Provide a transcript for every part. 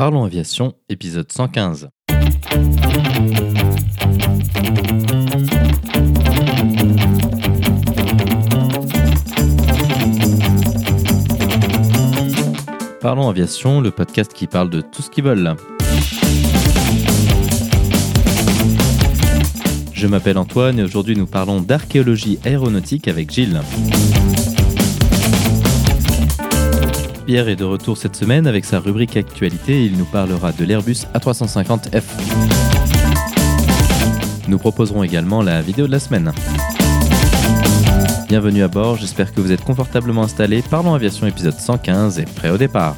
Parlons Aviation, épisode 115. Parlons Aviation, le podcast qui parle de tout ce qui vole. Je m'appelle Antoine et aujourd'hui nous parlons d'archéologie aéronautique avec Gilles. Pierre est de retour cette semaine avec sa rubrique actualité il nous parlera de l'Airbus A350F. Nous proposerons également la vidéo de la semaine. Bienvenue à bord, j'espère que vous êtes confortablement installés. Parlons Aviation épisode 115 et prêt au départ.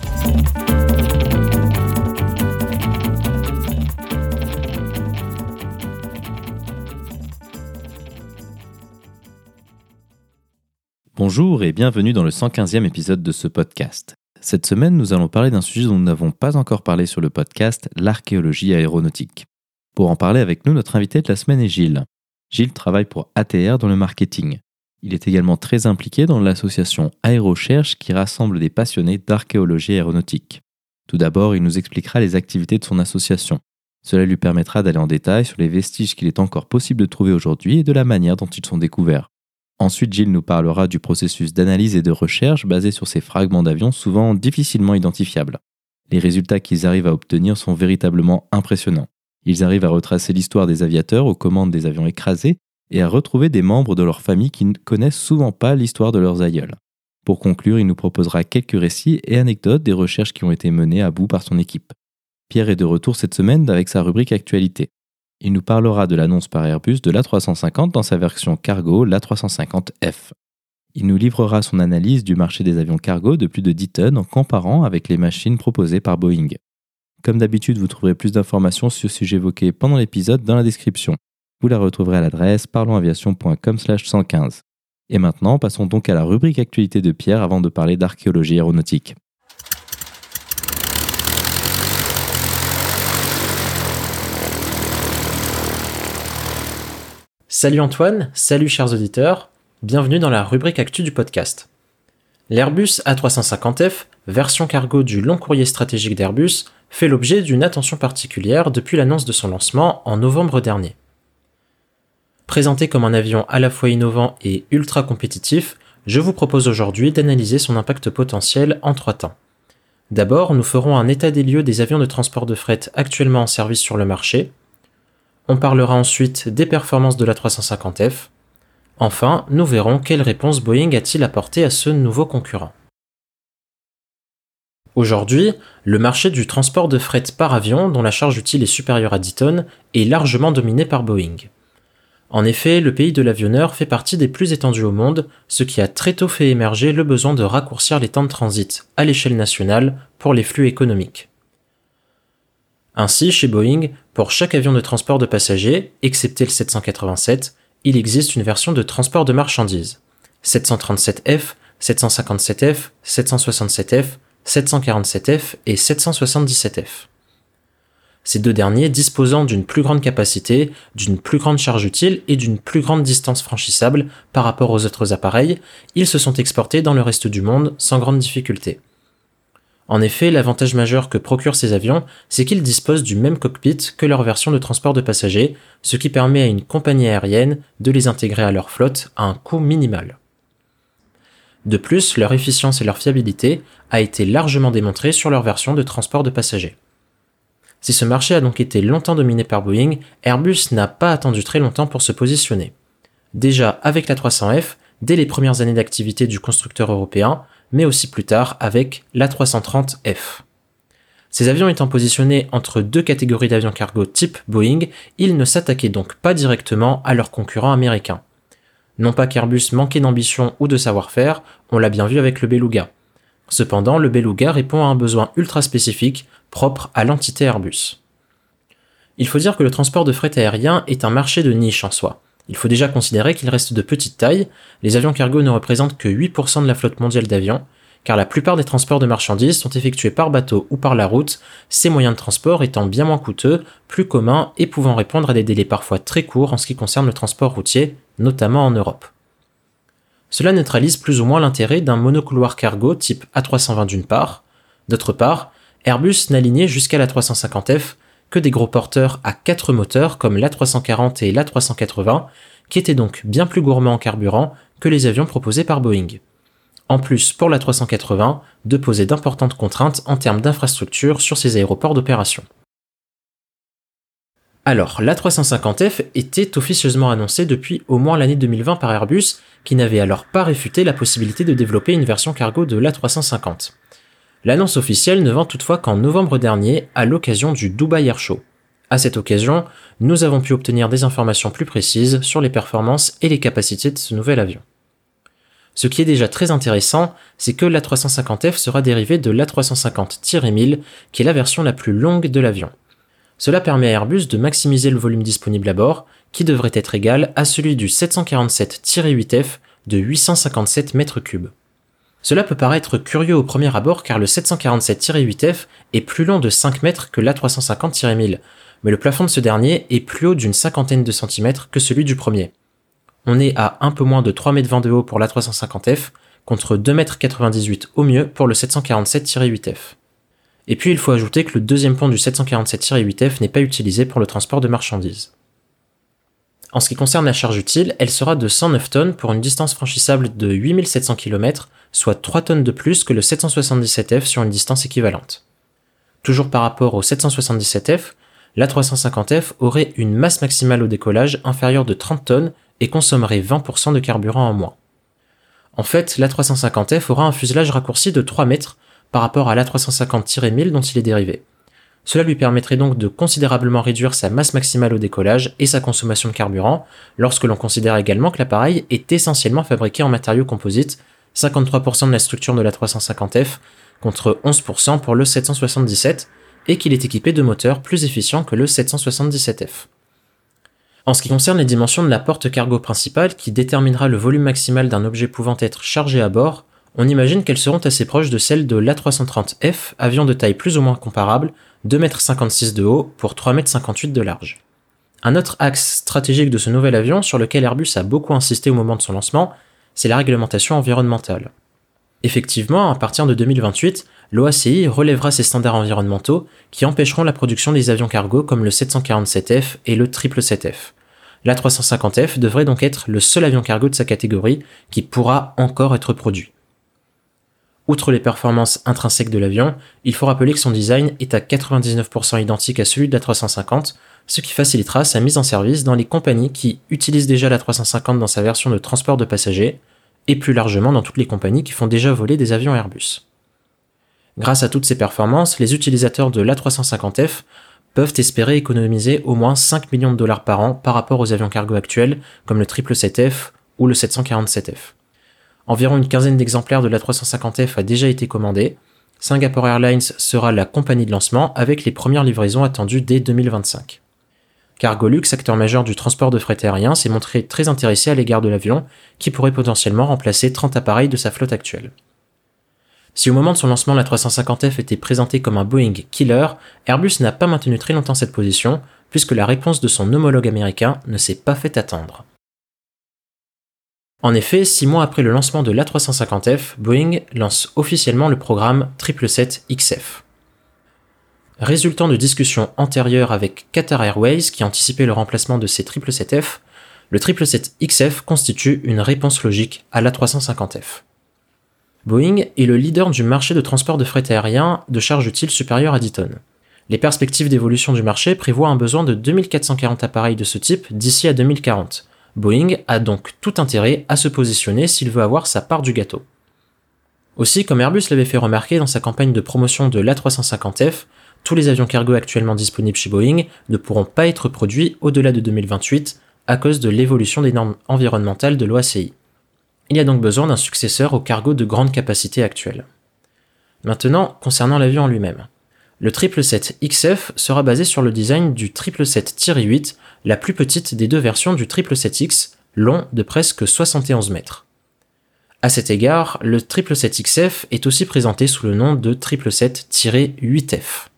Bonjour et bienvenue dans le 115e épisode de ce podcast. Cette semaine, nous allons parler d'un sujet dont nous n'avons pas encore parlé sur le podcast, l'archéologie aéronautique. Pour en parler avec nous, notre invité de la semaine est Gilles. Gilles travaille pour ATR dans le marketing. Il est également très impliqué dans l'association Aérocherche qui rassemble des passionnés d'archéologie aéronautique. Tout d'abord, il nous expliquera les activités de son association. Cela lui permettra d'aller en détail sur les vestiges qu'il est encore possible de trouver aujourd'hui et de la manière dont ils sont découverts. Ensuite, Gilles nous parlera du processus d'analyse et de recherche basé sur ces fragments d'avions souvent difficilement identifiables. Les résultats qu'ils arrivent à obtenir sont véritablement impressionnants. Ils arrivent à retracer l'histoire des aviateurs aux commandes des avions écrasés et à retrouver des membres de leur famille qui ne connaissent souvent pas l'histoire de leurs aïeuls. Pour conclure, il nous proposera quelques récits et anecdotes des recherches qui ont été menées à bout par son équipe. Pierre est de retour cette semaine avec sa rubrique Actualité. Il nous parlera de l'annonce par Airbus de l'A350 dans sa version cargo, l'A350F. Il nous livrera son analyse du marché des avions cargo de plus de 10 tonnes en comparant avec les machines proposées par Boeing. Comme d'habitude, vous trouverez plus d'informations sur ce sujet évoqué pendant l'épisode dans la description. Vous la retrouverez à l'adresse parlonsaviation.com/115. Et maintenant, passons donc à la rubrique actualité de Pierre avant de parler d'archéologie aéronautique. Salut Antoine, salut chers auditeurs, bienvenue dans la rubrique actu du podcast. L'Airbus A350F, version cargo du long courrier stratégique d'Airbus, fait l'objet d'une attention particulière depuis l'annonce de son lancement en novembre dernier. Présenté comme un avion à la fois innovant et ultra compétitif, je vous propose aujourd'hui d'analyser son impact potentiel en trois temps. D'abord, nous ferons un état des lieux des avions de transport de fret actuellement en service sur le marché, on parlera ensuite des performances de la 350F. Enfin, nous verrons quelle réponse Boeing a-t-il apporté à ce nouveau concurrent. Aujourd'hui, le marché du transport de fret par avion, dont la charge utile est supérieure à 10 tonnes, est largement dominé par Boeing. En effet, le pays de l'avionneur fait partie des plus étendus au monde, ce qui a très tôt fait émerger le besoin de raccourcir les temps de transit à l'échelle nationale pour les flux économiques. Ainsi, chez Boeing, pour chaque avion de transport de passagers, excepté le 787, il existe une version de transport de marchandises. 737F, 757F, 767F, 747F et 777F. Ces deux derniers disposant d'une plus grande capacité, d'une plus grande charge utile et d'une plus grande distance franchissable par rapport aux autres appareils, ils se sont exportés dans le reste du monde sans grande difficulté. En effet, l'avantage majeur que procurent ces avions, c'est qu'ils disposent du même cockpit que leur version de transport de passagers, ce qui permet à une compagnie aérienne de les intégrer à leur flotte à un coût minimal. De plus, leur efficience et leur fiabilité a été largement démontrée sur leur version de transport de passagers. Si ce marché a donc été longtemps dominé par Boeing, Airbus n'a pas attendu très longtemps pour se positionner. Déjà avec la 300F, dès les premières années d'activité du constructeur européen, mais aussi plus tard avec l'A330F. Ces avions étant positionnés entre deux catégories d'avions cargo type Boeing, ils ne s'attaquaient donc pas directement à leurs concurrents américains. Non pas qu'Airbus manquait d'ambition ou de savoir-faire, on l'a bien vu avec le Beluga. Cependant, le Beluga répond à un besoin ultra spécifique propre à l'entité Airbus. Il faut dire que le transport de fret aérien est un marché de niche en soi. Il faut déjà considérer qu'il reste de petite taille, les avions cargo ne représentent que 8% de la flotte mondiale d'avions, car la plupart des transports de marchandises sont effectués par bateau ou par la route, ces moyens de transport étant bien moins coûteux, plus communs et pouvant répondre à des délais parfois très courts en ce qui concerne le transport routier, notamment en Europe. Cela neutralise plus ou moins l'intérêt d'un monocouloir cargo type A320 d'une part, d'autre part, Airbus n'alignait jusqu'à l'A350F que des gros porteurs à 4 moteurs comme l'A340 et l'A380, qui étaient donc bien plus gourmands en carburant que les avions proposés par Boeing. En plus, pour l'A380, de poser d'importantes contraintes en termes d'infrastructure sur ces aéroports d'opération. Alors, l'A350F était officieusement annoncé depuis au moins l'année 2020 par Airbus, qui n'avait alors pas réfuté la possibilité de développer une version cargo de l'A350. L'annonce officielle ne vend toutefois qu'en novembre dernier, à l'occasion du Dubai Air Show. À cette occasion, nous avons pu obtenir des informations plus précises sur les performances et les capacités de ce nouvel avion. Ce qui est déjà très intéressant, c'est que l'A350F sera dérivé de l'A350-1000, qui est la version la plus longue de l'avion. Cela permet à Airbus de maximiser le volume disponible à bord, qui devrait être égal à celui du 747-8F de 857 m3. Cela peut paraître curieux au premier abord car le 747-8F est plus long de 5 mètres que l'A350-1000, mais le plafond de ce dernier est plus haut d'une cinquantaine de centimètres que celui du premier. On est à un peu moins de 3 mètres 20 de haut pour l'A350F, contre 2,98 m au mieux pour le 747-8F. Et puis il faut ajouter que le deuxième pont du 747-8F n'est pas utilisé pour le transport de marchandises. En ce qui concerne la charge utile, elle sera de 109 tonnes pour une distance franchissable de 8700 km, soit 3 tonnes de plus que le 777F sur une distance équivalente. Toujours par rapport au 777F, l'A350F aurait une masse maximale au décollage inférieure de 30 tonnes et consommerait 20% de carburant en moins. En fait, l'A350F aura un fuselage raccourci de 3 mètres par rapport à l'A350-1000 dont il est dérivé. Cela lui permettrait donc de considérablement réduire sa masse maximale au décollage et sa consommation de carburant, lorsque l'on considère également que l'appareil est essentiellement fabriqué en matériaux composites, 53% de la structure de la 350F contre 11% pour le 777, et qu'il est équipé de moteurs plus efficients que le 777F. En ce qui concerne les dimensions de la porte cargo principale qui déterminera le volume maximal d'un objet pouvant être chargé à bord, on imagine qu'elles seront assez proches de celles de l'A330F, avion de taille plus ou moins comparable, 2,56 m de haut pour 3,58 m de large. Un autre axe stratégique de ce nouvel avion sur lequel Airbus a beaucoup insisté au moment de son lancement, c'est la réglementation environnementale. Effectivement, à partir de 2028, l'OACI relèvera ses standards environnementaux qui empêcheront la production des avions cargo comme le 747F et le 777F. L'A350F devrait donc être le seul avion cargo de sa catégorie qui pourra encore être produit. Outre les performances intrinsèques de l'avion, il faut rappeler que son design est à 99% identique à celui de la 350, ce qui facilitera sa mise en service dans les compagnies qui utilisent déjà la 350 dans sa version de transport de passagers, et plus largement dans toutes les compagnies qui font déjà voler des avions Airbus. Grâce à toutes ces performances, les utilisateurs de l'A350F peuvent espérer économiser au moins 5 millions de dollars par an par rapport aux avions cargo actuels comme le 777F ou le 747F. Environ une quinzaine d'exemplaires de la 350F a déjà été commandé. Singapore Airlines sera la compagnie de lancement avec les premières livraisons attendues dès 2025. Cargolux, acteur majeur du transport de fret aérien, s'est montré très intéressé à l'égard de l'avion, qui pourrait potentiellement remplacer 30 appareils de sa flotte actuelle. Si au moment de son lancement la 350F était présentée comme un Boeing killer, Airbus n'a pas maintenu très longtemps cette position, puisque la réponse de son homologue américain ne s'est pas fait attendre. En effet, six mois après le lancement de l'A350F, Boeing lance officiellement le programme 777XF. Résultant de discussions antérieures avec Qatar Airways qui anticipait le remplacement de ces 777F, le 777XF constitue une réponse logique à l'A350F. Boeing est le leader du marché de transport de fret aérien de charge utile supérieure à 10 tonnes. Les perspectives d'évolution du marché prévoient un besoin de 2440 appareils de ce type d'ici à 2040, Boeing a donc tout intérêt à se positionner s'il veut avoir sa part du gâteau. Aussi, comme Airbus l'avait fait remarquer dans sa campagne de promotion de l'A350F, tous les avions cargo actuellement disponibles chez Boeing ne pourront pas être produits au-delà de 2028 à cause de l'évolution des normes environnementales de l'OACI. Il y a donc besoin d'un successeur au cargo de grande capacité actuel. Maintenant, concernant l'avion en lui-même. Le 777XF sera basé sur le design du 777-8, la plus petite des deux versions du 777X, long de presque 71 mètres. À cet égard, le 777XF est aussi présenté sous le nom de 777-8F.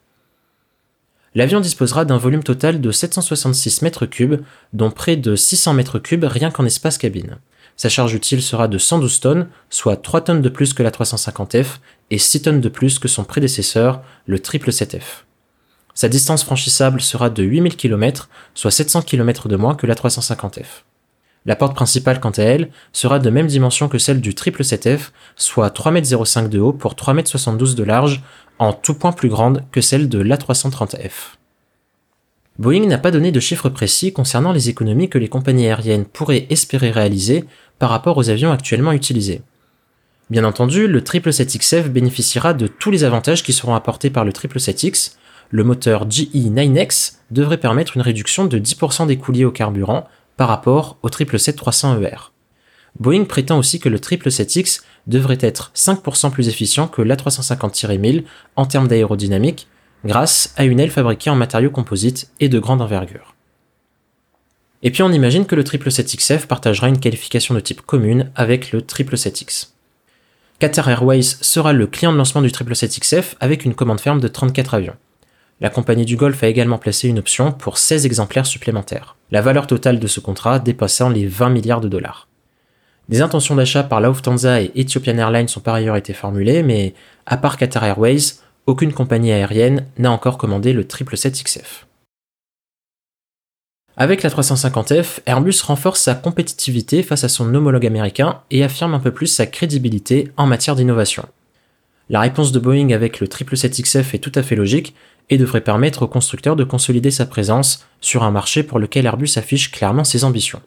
L'avion disposera d'un volume total de 766 mètres cubes, dont près de 600 mètres cubes rien qu'en espace cabine. sa charge utile sera de 112 tonnes, soit 3 tonnes de plus que la 350F et 6 tonnes de plus que son prédécesseur, le 777F. Sa distance franchissable sera de 8000 km, soit 700 km de moins que la 350F. La porte principale, quant à elle, sera de même dimension que celle du 777F, soit 3,05 m de haut pour 3,72 m de large, en tout point plus grande que celle de l'A330F. Boeing n'a pas donné de chiffres précis concernant les économies que les compagnies aériennes pourraient espérer réaliser par rapport aux avions actuellement utilisés. Bien entendu, le 777XF bénéficiera de tous les avantages qui seront apportés par le 777X. Le moteur GE9X devrait permettre une réduction de 10% des coûts au carburant par rapport au 777-300ER. Boeing prétend aussi que le 777X devrait être 5% plus efficient que l'A350-1000 en termes d'aérodynamique grâce à une aile fabriquée en matériaux composites et de grande envergure. Et puis on imagine que le 777XF partagera une qualification de type commune avec le 777X. Qatar Airways sera le client de lancement du 777XF avec une commande ferme de 34 avions. La compagnie du Golfe a également placé une option pour 16 exemplaires supplémentaires, la valeur totale de ce contrat dépassant les 20 milliards de dollars. Des intentions d'achat par Lufthansa et Ethiopian Airlines ont par ailleurs été formulées, mais à part Qatar Airways, aucune compagnie aérienne n'a encore commandé le 777XF. Avec la 350F, Airbus renforce sa compétitivité face à son homologue américain et affirme un peu plus sa crédibilité en matière d'innovation. La réponse de Boeing avec le 777XF est tout à fait logique et devrait permettre au constructeur de consolider sa présence sur un marché pour lequel Airbus affiche clairement ses ambitions.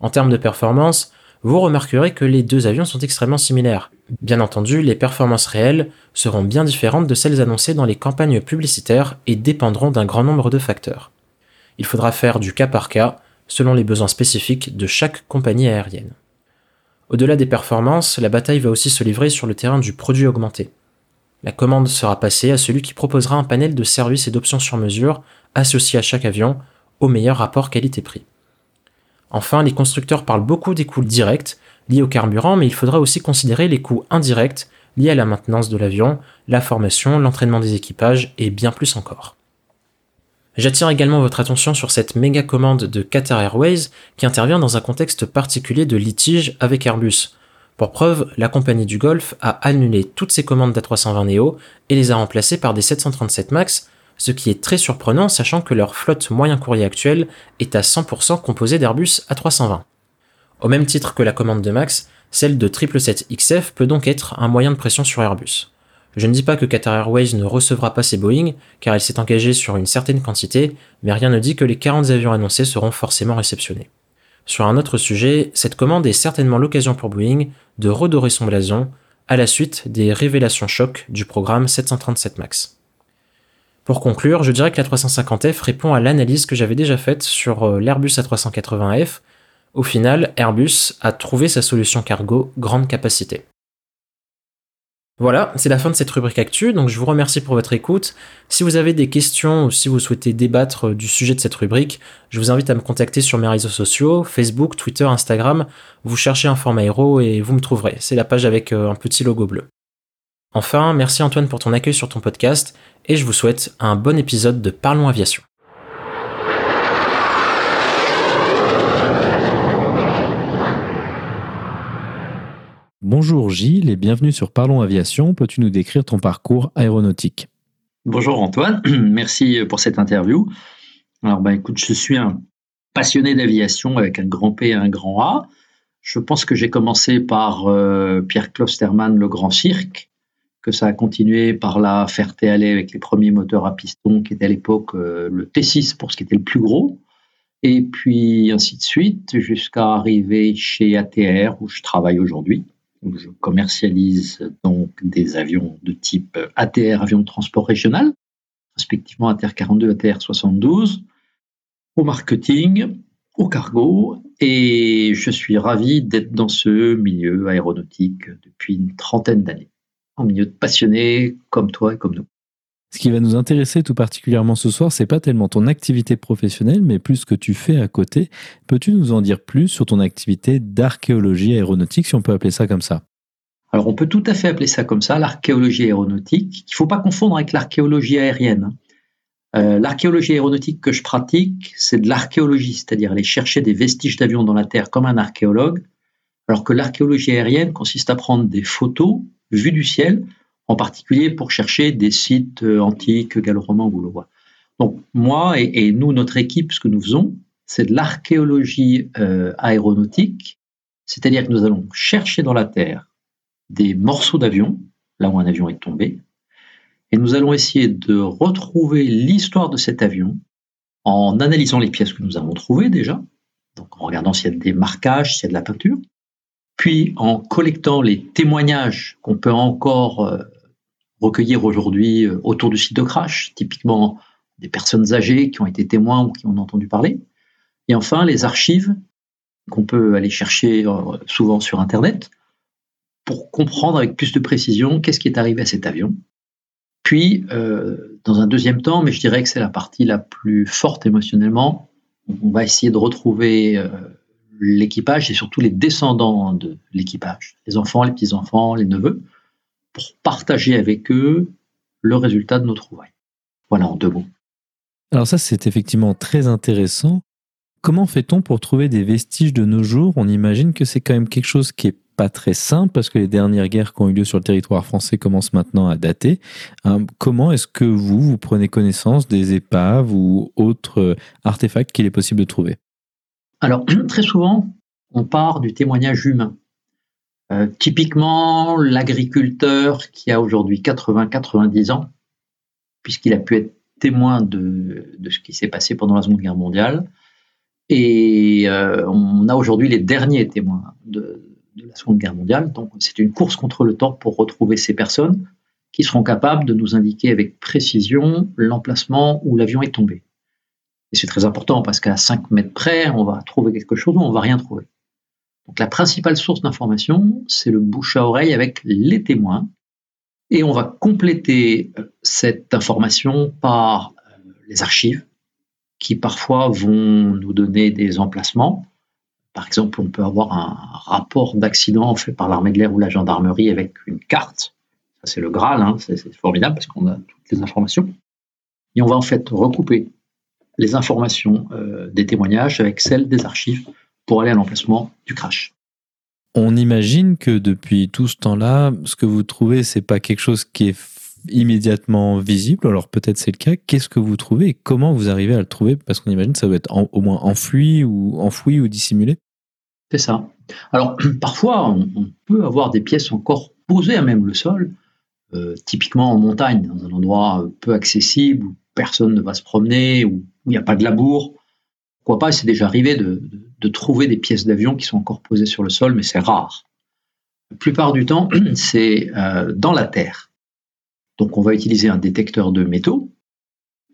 En termes de performance, vous remarquerez que les deux avions sont extrêmement similaires. Bien entendu, les performances réelles seront bien différentes de celles annoncées dans les campagnes publicitaires et dépendront d'un grand nombre de facteurs. Il faudra faire du cas par cas selon les besoins spécifiques de chaque compagnie aérienne. Au-delà des performances, la bataille va aussi se livrer sur le terrain du produit augmenté. La commande sera passée à celui qui proposera un panel de services et d'options sur mesure associés à chaque avion au meilleur rapport qualité-prix. Enfin, les constructeurs parlent beaucoup des coûts directs liés au carburant, mais il faudra aussi considérer les coûts indirects liés à la maintenance de l'avion, la formation, l'entraînement des équipages et bien plus encore. J'attire également votre attention sur cette méga commande de Qatar Airways qui intervient dans un contexte particulier de litige avec Airbus. Pour preuve, la compagnie du Golfe a annulé toutes ses commandes d'A320 Neo et les a remplacées par des 737 MAX ce qui est très surprenant sachant que leur flotte moyen courrier actuelle est à 100% composée d'Airbus A320. Au même titre que la commande de Max, celle de 777XF peut donc être un moyen de pression sur Airbus. Je ne dis pas que Qatar Airways ne recevra pas ses Boeing, car elle s'est engagée sur une certaine quantité, mais rien ne dit que les 40 avions annoncés seront forcément réceptionnés. Sur un autre sujet, cette commande est certainement l'occasion pour Boeing de redorer son blason à la suite des révélations chocs du programme 737 MAX. Pour conclure, je dirais que la 350F répond à l'analyse que j'avais déjà faite sur euh, l'Airbus A380F. Au final, Airbus a trouvé sa solution cargo grande capacité. Voilà, c'est la fin de cette rubrique actu, donc je vous remercie pour votre écoute. Si vous avez des questions ou si vous souhaitez débattre du sujet de cette rubrique, je vous invite à me contacter sur mes réseaux sociaux, Facebook, Twitter, Instagram. Vous cherchez un format héros et vous me trouverez. C'est la page avec euh, un petit logo bleu. Enfin, merci Antoine pour ton accueil sur ton podcast et je vous souhaite un bon épisode de Parlons Aviation. Bonjour Gilles et bienvenue sur Parlons Aviation. Peux-tu nous décrire ton parcours aéronautique? Bonjour Antoine, merci pour cette interview. Alors ben écoute, je suis un passionné d'aviation avec un grand P et un grand A. Je pense que j'ai commencé par euh, Pierre Klosterman, le Grand Cirque, que ça a continué par la Ferté-Alais avec les premiers moteurs à piston qui étaient à l'époque euh, le T6 pour ce qui était le plus gros. Et puis ainsi de suite jusqu'à arriver chez ATR où je travaille aujourd'hui. Où je commercialise donc des avions de type ATR, avion de transport régional, respectivement ATR 42, ATR 72, au marketing, au cargo. Et je suis ravi d'être dans ce milieu aéronautique depuis une trentaine d'années en milieu de passionnés comme toi et comme nous. Ce qui va nous intéresser tout particulièrement ce soir, c'est pas tellement ton activité professionnelle, mais plus ce que tu fais à côté. Peux-tu nous en dire plus sur ton activité d'archéologie aéronautique, si on peut appeler ça comme ça? Alors, on peut tout à fait appeler ça comme ça, l'archéologie aéronautique. Il ne faut pas confondre avec l'archéologie aérienne. Euh, l'archéologie aéronautique que je pratique, c'est de l'archéologie, c'est-à-dire aller chercher des vestiges d'avions dans la Terre comme un archéologue, alors que l'archéologie aérienne consiste à prendre des photos vues du ciel, en particulier pour chercher des sites euh, antiques, gallo-romains gaulois. Donc moi et, nous, notre équipe, ce que nous faisons, c'est de l'archéologie euh, aéronautique, c'est-à-dire que nous allons chercher dans la Terre des morceaux d'avion, là où un avion est tombé, et nous allons essayer de retrouver l'histoire de cet avion en analysant les pièces que nous avons trouvées déjà, donc en regardant s'il y a des marquages, s'il y a de la peinture, puis en collectant les témoignages qu'on peut encore euh, recueillir aujourd'hui euh, autour du site de crash, typiquement des personnes âgées qui ont été témoins ou qui ont entendu parler, et enfin les archives qu'on peut aller chercher euh, souvent sur Internet pour comprendre avec plus de précision qu'est-ce qui est arrivé à cet avion. Puis, dans un deuxième temps, mais je dirais que c'est la partie la plus forte émotionnellement, on va essayer de retrouver l'équipage et surtout les descendants de l'équipage, les enfants, les petits-enfants, les neveux, pour partager avec eux le résultat de nos trouvailles. Voilà en deux mots. Alors ça, c'est effectivement très intéressant. Comment fait-on pour trouver des vestiges de nos jours? On imagine que c'est quand même quelque chose qui est pas très simple parce que les dernières guerres qui ont eu lieu sur le territoire français commencent maintenant à dater. Euh, comment est-ce que vous, vous prenez connaissance des épaves ou autres artefacts qu'il est possible de trouver? Alors, très souvent, on part du témoignage humain. Euh, typiquement, l'agriculteur qui a aujourd'hui 80-90 ans, puisqu'il a pu être témoin de, ce qui s'est passé pendant la Seconde Guerre mondiale, et euh, on a aujourd'hui les derniers témoins de, de, la Seconde Guerre mondiale. Donc, c'est une course contre le temps pour retrouver ces personnes qui seront capables de nous indiquer avec précision l'emplacement où l'avion est tombé. Et c'est très important parce qu'à 5 mètres près, on va trouver quelque chose ou on va rien trouver. Donc la principale source d'information, c'est le bouche à oreille avec les témoins. Et on va compléter euh, cette information par euh, les archives qui parfois vont nous donner des emplacements. Par exemple, on peut avoir un rapport d'accident fait par l'armée de l'air ou la gendarmerie avec une carte. Ça, c'est le Graal, hein. c'est formidable parce qu'on a toutes les informations. Et on va en fait recouper les informations euh, des témoignages avec celles des archives pour aller à l'emplacement du crash. On imagine que depuis tout ce temps-là, ce que vous trouvez, c'est pas quelque chose qui est immédiatement visible. Alors peut-être c'est le cas. Qu'est-ce que vous trouvez et comment vous arrivez à le trouver? Parce qu'on imagine que ça doit être au moins enfoui ou enfoui ou dissimulé. C'est ça. Alors parfois, on, peut avoir des pièces encore posées à même le sol, euh, typiquement en montagne, dans un endroit peu accessible personne ne va se promener, où il n'y a pas de labour. Pourquoi pas, c'est déjà arrivé de, trouver des pièces d'avion qui sont encore posées sur le sol, mais c'est rare. La plupart du temps, c'est euh, dans la terre. Donc on va utiliser un détecteur de métaux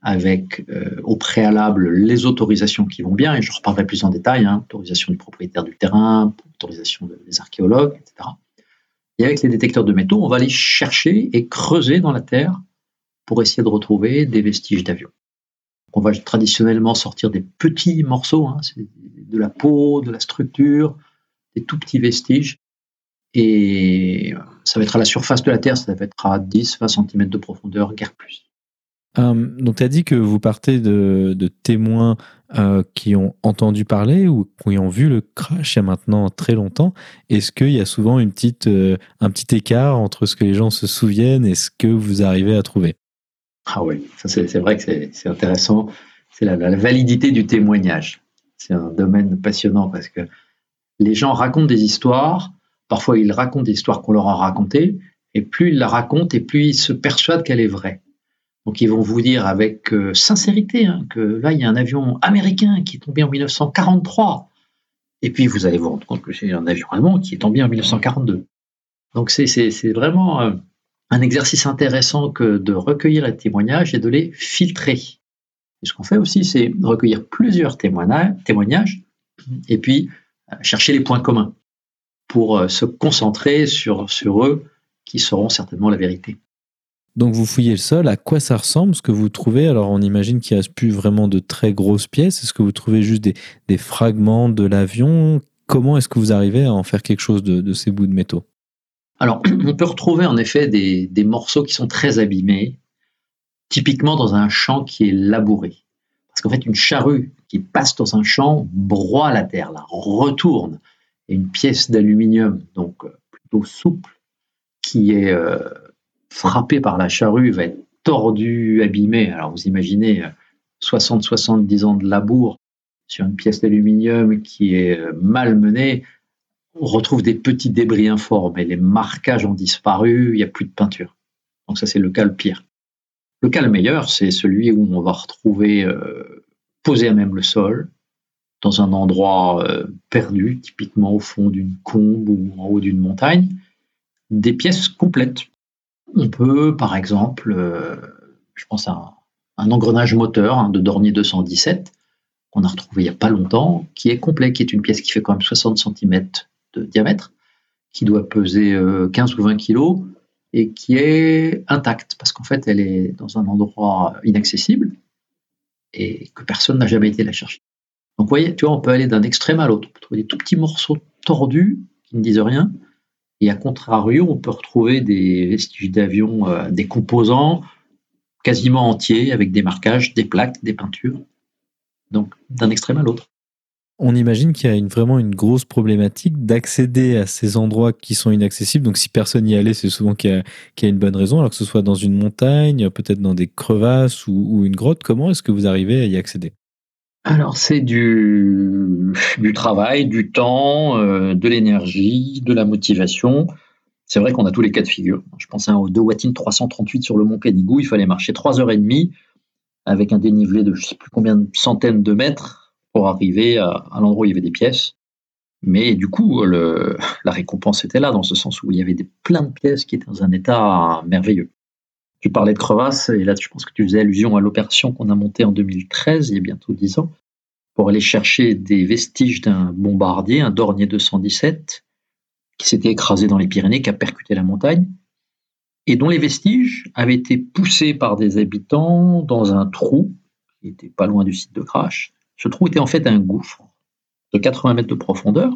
avec euh, au préalable les autorisations qui vont bien, et je reparlerai plus en détail, hein, autorisation du propriétaire du terrain, autorisation des archéologues, etc. Et avec les détecteurs de métaux, on va aller chercher et creuser dans la terre pour essayer de retrouver des vestiges d'avions. On va traditionnellement sortir des petits morceaux, hein, de la peau, de la structure, des tout petits vestiges. Et ça va être à la surface de la Terre, ça va être à 10-20 cm de profondeur, guère plus. Euh, donc tu as dit que vous partez de, témoins euh, qui ont entendu parler ou qui ont vu le crash il y a maintenant très longtemps. Est-ce qu'il y a souvent euh, un petit écart entre ce que les gens se souviennent et ce que vous arrivez à trouver? Ah oui, c'est vrai que c'est intéressant. C'est la, validité du témoignage. C'est un domaine passionnant parce que les gens racontent des histoires. Parfois, ils racontent des histoires qu'on leur a racontées. Et plus ils la racontent, et plus ils se persuadent qu'elle est vraie. Donc, ils vont vous dire avec euh, sincérité hein, que là, il y a un avion américain qui est tombé en 1943. Et puis, vous allez vous rendre compte que c'est un avion allemand qui est tombé en 1942. Donc, c'est vraiment euh, un exercice intéressant que de recueillir les témoignages et de les filtrer. Et ce qu'on fait aussi, c'est recueillir plusieurs témoignages et puis euh, chercher les points communs pour euh, se concentrer sur, eux qui seront certainement la vérité. Donc vous fouillez le sol, à quoi ça ressemble ce que vous trouvez? Alors on imagine qu'il n'y a plus vraiment de très grosses pièces. Est-ce que vous trouvez juste des, fragments de l'avion? Comment est-ce que vous arrivez à en faire quelque chose de ces bouts de métaux? Alors, on peut retrouver en effet des, morceaux qui sont très abîmés, typiquement dans un champ qui est labouré. Parce qu'en fait, une charrue qui passe dans un champ broie la terre, la retourne. et une pièce d'aluminium, donc euh, plutôt souple, qui est euh, frappée par la charrue, va être tordue, abîmée. Alors vous imaginez 60-70 ans de labour sur une pièce d'aluminium qui est mal menée, on retrouve des petits débris informes et les marquages ont disparu, il n'y a plus de peinture. Donc ça c'est le cas le pire. Le cas le meilleur, c'est celui où on va retrouver euh, posé à même le sol, dans un endroit euh, perdu, typiquement au fond d'une combe ou en haut d'une montagne, des pièces complètes. On peut, par exemple, euh, je pense à un, engrenage moteur hein, de Dornier 217 qu'on a retrouvé il n'y a pas longtemps, qui est complet, qui est une pièce qui fait quand même 60 cm de diamètre, qui doit peser 15 ou 20 kg et qui est intacte parce qu'en fait elle est dans un endroit inaccessible et que personne n'a jamais été la chercher. Donc vous voyez, tu vois, on peut aller d'un extrême à l'autre. On peut trouver des tout petits morceaux tordus qui ne disent rien. Et à contrario, on peut retrouver des vestiges d'avions, euh, des composants quasiment entiers avec des marquages, des plaques, des peintures. Donc d'un extrême à l'autre on imagine qu'il y a une, vraiment une grosse problématique d'accéder à ces endroits qui sont inaccessibles. Donc, si personne n'y allait, c'est souvent qu'il y, a une bonne raison. Alors que ce soit dans une montagne, peut-être dans des crevasses ou, une grotte, comment est-ce que vous arrivez à y accéder? Alors c'est du, travail, du temps, euh, de l'énergie, de la motivation. C'est vrai qu'on a tous les cas de figure. Je pense à un Wattin 338 sur le mont Canigou, il fallait marcher 3 heures et demie avec un dénivelé de je ne sais plus combien de centaines de mètres pour arriver à, l'endroit où il y avait des pièces. Mais du coup, la récompense était là, dans ce sens où il y avait des, plein de pièces qui étaient dans un état merveilleux. Tu parlais de crevasses, et là, je pense que tu faisais allusion à l'opération qu'on a montée en 2013, il y a bientôt 10 ans, pour aller chercher des vestiges d'un bombardier, un Dornier 217, qui s'était écrasé dans les Pyrénées, qui a percuté la montagne, et dont les vestiges avaient été poussés par des habitants dans un trou, qui était pas loin du site de crash, ce trou était en fait un gouffre de 80 mètres de profondeur.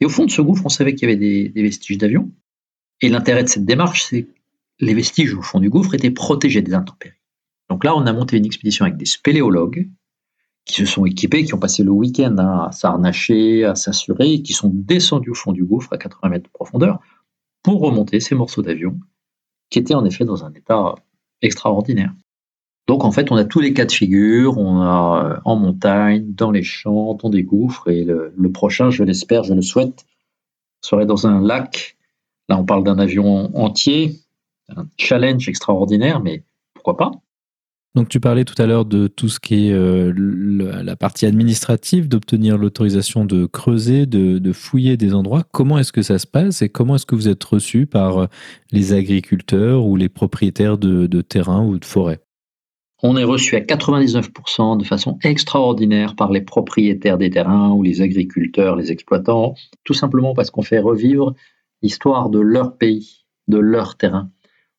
Et au fond de ce gouffre, on savait qu'il y avait des, vestiges d'avions. Et l'intérêt de cette démarche, c'est que les vestiges au fond du gouffre étaient protégés des intempéries. Donc là, on a monté une expédition avec des spéléologues qui se sont équipés, qui ont passé le week-end à s'arnacher, à s'assurer, qui sont descendus au fond du gouffre à 80 mètres de profondeur pour remonter ces morceaux d'avion qui étaient en effet dans un état extraordinaire. Donc en fait, on a tous les cas de figure, on a euh, en montagne, dans les champs, dans des gouffres, et le, prochain, je l'espère, je le souhaite, serait dans un lac. Là, on parle d'un avion entier, un challenge extraordinaire, mais pourquoi pas? Donc tu parlais tout à l'heure de tout ce qui est euh, la partie administrative, d'obtenir l'autorisation de creuser, de, fouiller des endroits. Comment est-ce que ça se passe et comment est-ce que vous êtes reçu par euh, les agriculteurs ou les propriétaires de terrains ou de forêts? On est reçu à 99% de façon extraordinaire par les propriétaires des terrains ou les agriculteurs, les exploitants, tout simplement parce qu'on fait revivre l'histoire de leur pays, de leur terrain.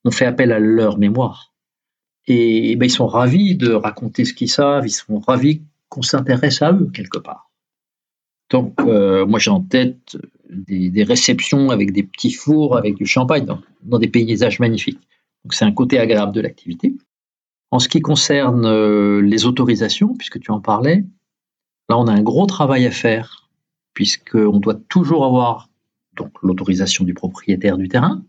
On fait appel à leur mémoire. Et, ben, ils sont ravis de raconter ce qu'ils savent, ils sont ravis qu'on s'intéresse à eux quelque part. Donc, euh, moi j'ai en tête des, réceptions avec des petits fours, avec du champagne, dans des paysages magnifiques. Donc, c'est un côté agréable de l'activité. En ce qui concerne euh, les autorisations, puisque tu en parlais, là on a un gros travail à faire, puisqu'on doit toujours avoir l'autorisation du propriétaire du terrain,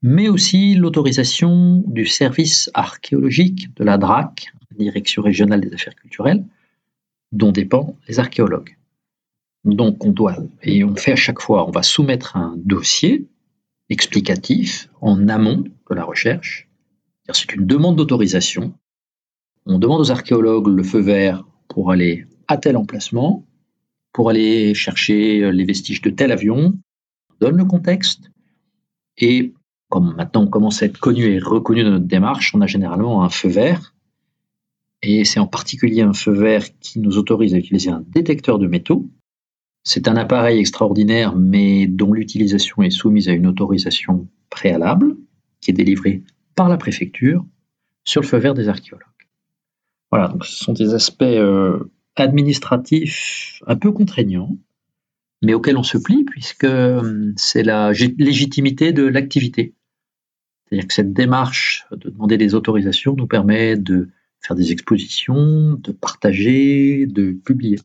mais aussi l'autorisation du service archéologique de la DRAC, Direction régionale des affaires culturelles, dont dépendent les archéologues. Donc on doit, et on fait à chaque fois, on va soumettre un dossier explicatif en amont de la recherche, c'est une demande d'autorisation. On demande aux archéologues le feu vert pour aller à tel emplacement, pour aller chercher les vestiges de tel avion, on donne le contexte, et comme maintenant on commence à être connu et reconnu dans notre démarche, on a généralement un feu vert, et c'est en particulier un feu vert qui nous autorise à utiliser un détecteur de métaux. C'est un appareil extraordinaire, mais dont l'utilisation est soumise à une autorisation préalable, qui est délivrée par la préfecture sur le feu vert des archéologues. Voilà, donc ce sont des aspects euh, administratifs un peu contraignants, mais auxquels on se plie puisque euh, c'est la légitimité de l'activité. C'est-à-dire que cette démarche de demander des autorisations nous permet de faire des expositions, de partager, de publier.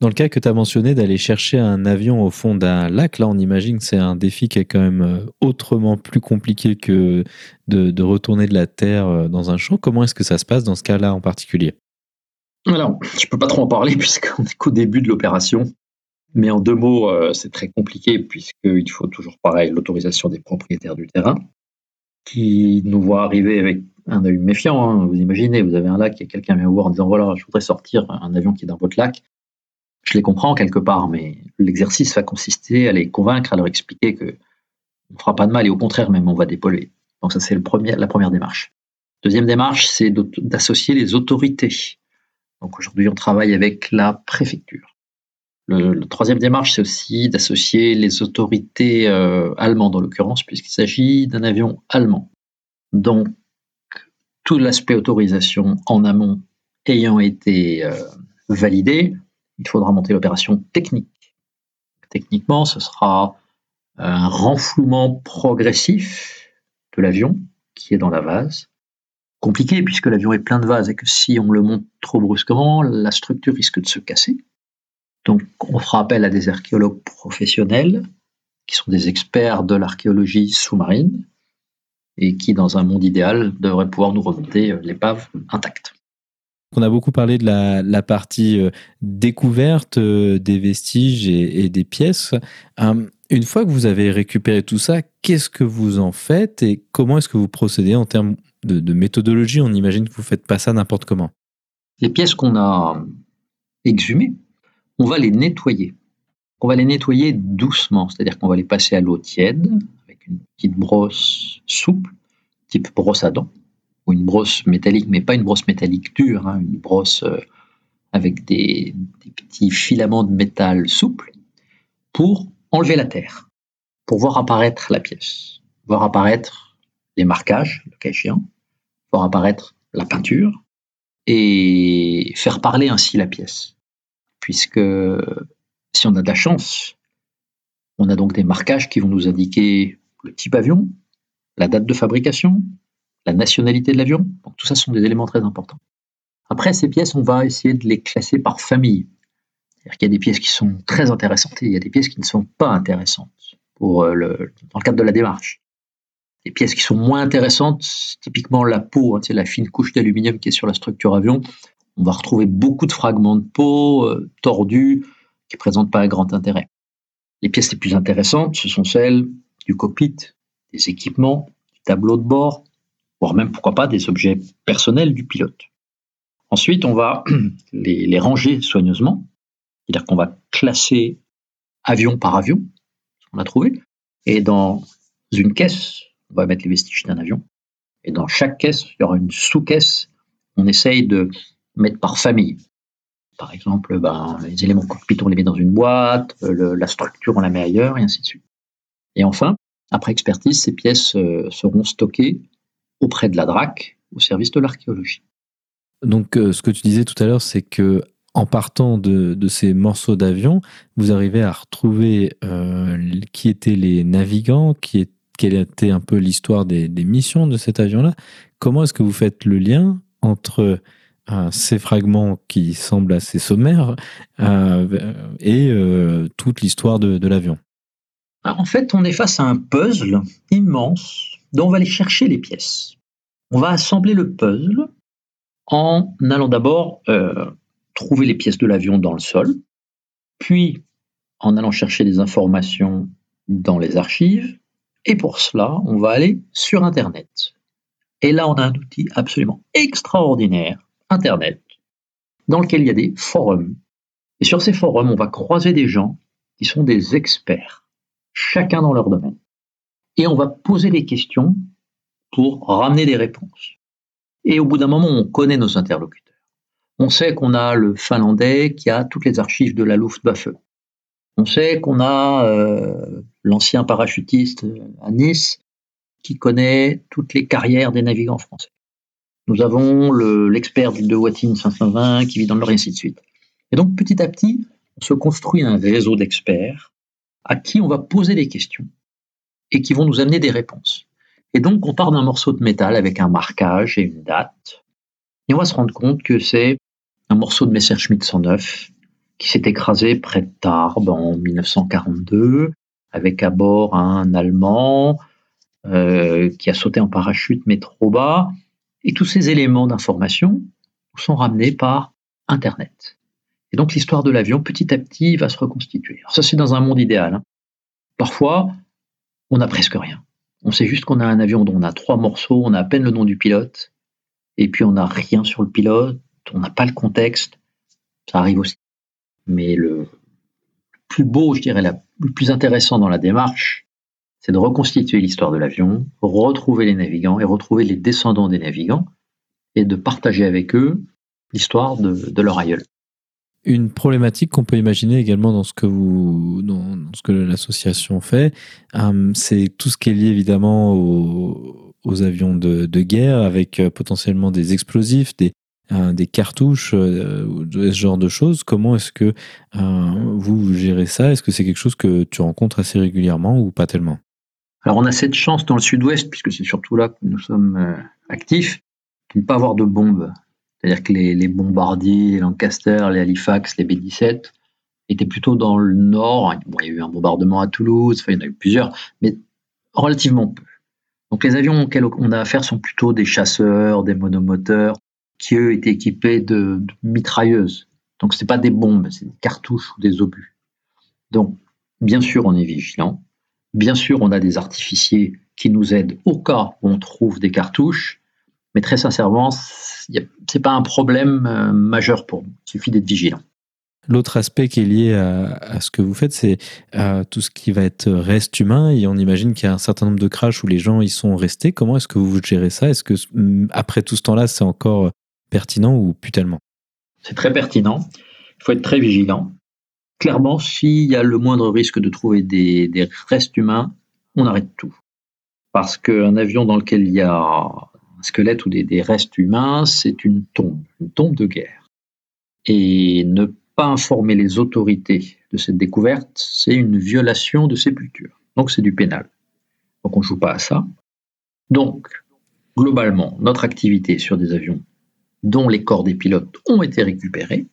Dans le cas que tu as mentionné d'aller chercher un avion au fond d'un lac, là on imagine que c'est un défi qui est quand même euh, autrement plus compliqué que de, retourner de la Terre euh, dans un champ. Comment est-ce que ça se passe dans ce cas-là en particulier? Alors, je ne peux pas trop en parler puisqu'on est qu'au début de l'opération. Mais en deux mots, euh, c'est très compliqué puisqu'il faut toujours pareil l'autorisation des propriétaires du terrain qui nous voient arriver avec un œil méfiant. Hein. Vous imaginez, vous avez un lac et quelqu'un vient vous voir en disant voilà, je voudrais sortir un avion qui est dans votre lac je les comprends quelque part, mais l'exercice va consister à les convaincre, à leur expliquer que on ne fera pas de mal et au contraire même on va dépolluer. Donc ça c'est la première démarche. Deuxième démarche, c'est d'associer les autorités. Donc aujourd'hui on travaille avec la préfecture. Le, troisième démarche, c'est aussi d'associer les autorités euh, allemandes en l'occurrence, puisqu'il s'agit d'un avion allemand. Donc tout l'aspect autorisation en amont ayant été euh, validé, il faudra monter l'opération technique. Techniquement, ce sera un renflouement progressif de l'avion qui est dans la vase. Compliqué puisque l'avion est plein de vases et que si on le monte trop brusquement, la structure risque de se casser. Donc on fera appel à des archéologues professionnels qui sont des experts de l'archéologie sous-marine et qui, dans un monde idéal, devraient pouvoir nous remonter l'épave intacte. On a beaucoup parlé de la, partie euh, découverte euh, des vestiges et, des pièces. Hum, une fois que vous avez récupéré tout ça, qu'est-ce que vous en faites et comment est-ce que vous procédez en termes de, méthodologie? On imagine que vous ne faites pas ça n'importe comment. Les pièces qu'on a exhumées, on va les nettoyer. On va les nettoyer doucement, c'est-à-dire qu'on va les passer à l'eau tiède avec une petite brosse souple, type brosse à dents ou une brosse métallique, mais pas une brosse métallique dure, hein, une brosse euh, avec des, petits filaments de métal souple, pour enlever la terre, pour voir apparaître la pièce, voir apparaître les marquages, le cas échéant, voir apparaître la peinture, et faire parler ainsi la pièce. Puisque si on a de la chance, on a donc des marquages qui vont nous indiquer le type avion, la date de fabrication, la nationalité de l'avion. Donc tout ça sont des éléments très importants. Après, ces pièces, on va essayer de les classer par famille. C'est-à-dire y a des pièces qui sont très intéressantes et il y a des pièces qui ne sont pas intéressantes pour euh, dans le cadre de la démarche. Les pièces qui sont moins intéressantes, typiquement la peau, c'est hein, la fine couche d'aluminium qui est sur la structure avion. On va retrouver beaucoup de fragments de peau euh, tordus qui ne présentent pas un grand intérêt. Les pièces les plus intéressantes, ce sont celles du cockpit, des équipements, du tableau de bord, voire même pourquoi pas des objets personnels du pilote. Ensuite, on va les, ranger soigneusement, c'est-à-dire qu'on va classer avion par avion, ce qu'on a trouvé, et dans une caisse, on va mettre les vestiges d'un avion, et dans chaque caisse, il y aura une sous-caisse, on essaye de mettre par famille. Par exemple, ben, les éléments cockpit, on les met dans une boîte, la structure, on la met ailleurs, et ainsi de suite. Et enfin, après expertise, ces pièces euh, seront stockées auprès de la DRAC au service de l'archéologie. Donc, euh, ce que tu disais tout à l'heure, c'est que en partant de, ces morceaux d'avion, vous arrivez à retrouver euh, qui étaient les navigants, qui quelle était un peu l'histoire des, missions de cet avion-là. Comment est-ce que vous faites le lien entre euh, ces fragments qui semblent assez sommaires et toute l'histoire de, de l'avion? En fait, on est face à un puzzle immense dont on va aller chercher les pièces. On va assembler le puzzle en allant d'abord euh, trouver les pièces de l'avion dans le sol, puis en allant chercher des informations dans les archives, et pour cela, on va aller sur Internet. Et là, on a un outil absolument extraordinaire, Internet, dans lequel il y a des forums. Et sur ces forums, on va croiser des gens qui sont des experts, chacun dans leur domaine et on va poser des questions pour ramener des réponses. Et au bout d'un moment, on connaît nos interlocuteurs. On sait qu'on a le Finlandais qui a toutes les archives de la Luftwaffe. On sait qu'on a euh, l'ancien parachutiste à Nice qui connaît toutes les carrières des navigants français. Nous avons l'expert du de Watine 520 qui vit dans le Nord et ainsi de suite. Et donc petit à petit, on se construit un réseau d'experts à qui on va poser des questions et qui vont nous amener des réponses. Et donc, on part d'un morceau de métal avec un marquage et une date, et on va se rendre compte que c'est un morceau de Messerschmitt 109 qui s'est écrasé près de Tarbes en 1942, avec à bord un Allemand euh, qui a sauté en parachute mais trop bas. Et tous ces éléments d'information sont ramenés par Internet. Et donc l'histoire de l'avion, petit à petit, va se reconstituer. Alors ça, c'est dans un monde idéal. Hein. Parfois, on n'a presque rien. On sait juste qu'on a un avion dont on a trois morceaux, on a à peine le nom du pilote, et puis on n'a rien sur le pilote, on n'a pas le contexte. Ça arrive aussi. Mais le plus beau, je dirais, le plus intéressant dans la démarche, c'est de reconstituer l'histoire de l'avion, retrouver les navigants et retrouver les descendants des navigants, et de partager avec eux l'histoire de, leur aïeul. Une problématique qu'on peut imaginer également dans ce que vous, dans, l'association fait, euh, c'est tout ce qui est lié évidemment aux, avions de, guerre, avec euh, potentiellement des explosifs, des, euh, des cartouches, ce genre de choses. Comment est-ce que vous gérez ça? Est-ce que c'est quelque chose que tu rencontres assez régulièrement ou pas tellement? Alors on a cette chance dans le sud-ouest, puisque c'est surtout là que nous sommes actifs, de ne pas avoir de bombes c'est-à-dire que les, bombardiers, les Lancaster, les Halifax, les B-17 étaient plutôt dans le nord. il y a eu un bombardement à Toulouse, il y en a eu plusieurs, mais relativement peu. Donc les avions auxquels on a affaire sont plutôt des chasseurs, des monomoteurs, qui eux étaient équipés de, mitrailleuses. Donc ce pas des bombes, c'est des cartouches ou des obus. Donc bien sûr on est vigilant, bien sûr on a des artificiers qui nous aident au cas où on trouve des cartouches, mais très sincèrement, ce n'est pas un problème euh, majeur pour nous. Il suffit d'être vigilant. L'autre aspect qui est lié à, ce que vous faites, c'est euh, tout ce qui va être reste humain. Et on imagine qu'il y a un certain nombre de crashs où les gens y sont restés. Comment est-ce que vous gérez ça? Est-ce que mm, après tout ce temps-là, c'est encore pertinent ou plus tellement C'est très pertinent. Il faut être très vigilant. Clairement, s'il y a le moindre risque de trouver des, des restes humains, on arrête tout. Parce qu'un avion dans lequel il y a un squelette ou des, restes humains, c'est une tombe, une tombe de guerre. Et ne pas informer les autorités de cette découverte, c'est une violation de sépulture. Donc c'est du pénal. Donc on ne joue pas à ça. Donc, globalement, notre activité sur des avions dont les corps des pilotes ont été récupérés,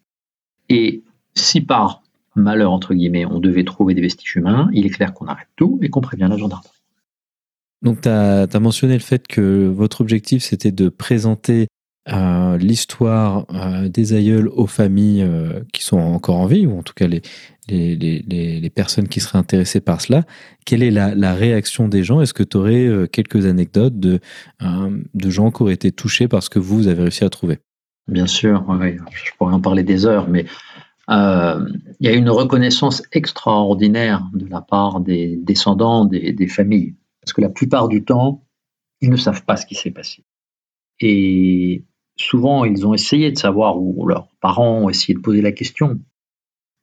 et si par malheur, entre guillemets, on devait trouver des vestiges humains, il est clair qu'on arrête tout et qu'on prévient la gendarmerie. Donc, tu as, mentionné le fait que votre objectif, c'était de présenter euh, l'histoire euh, des aïeuls aux familles euh, qui sont encore en vie, ou en tout cas les, les, les, personnes qui seraient intéressées par cela. Quelle est la, réaction des gens? Est-ce que tu aurais quelques anecdotes de, gens qui auraient été touchés par ce que vous avez réussi à trouver? Bien sûr, je pourrais en parler des heures, mais il y a une reconnaissance extraordinaire de la part des descendants des, des familles parce que la plupart du temps, ils ne savent pas ce qui s'est passé. Et souvent, ils ont essayé de savoir, ou leurs parents ont essayé de poser la question.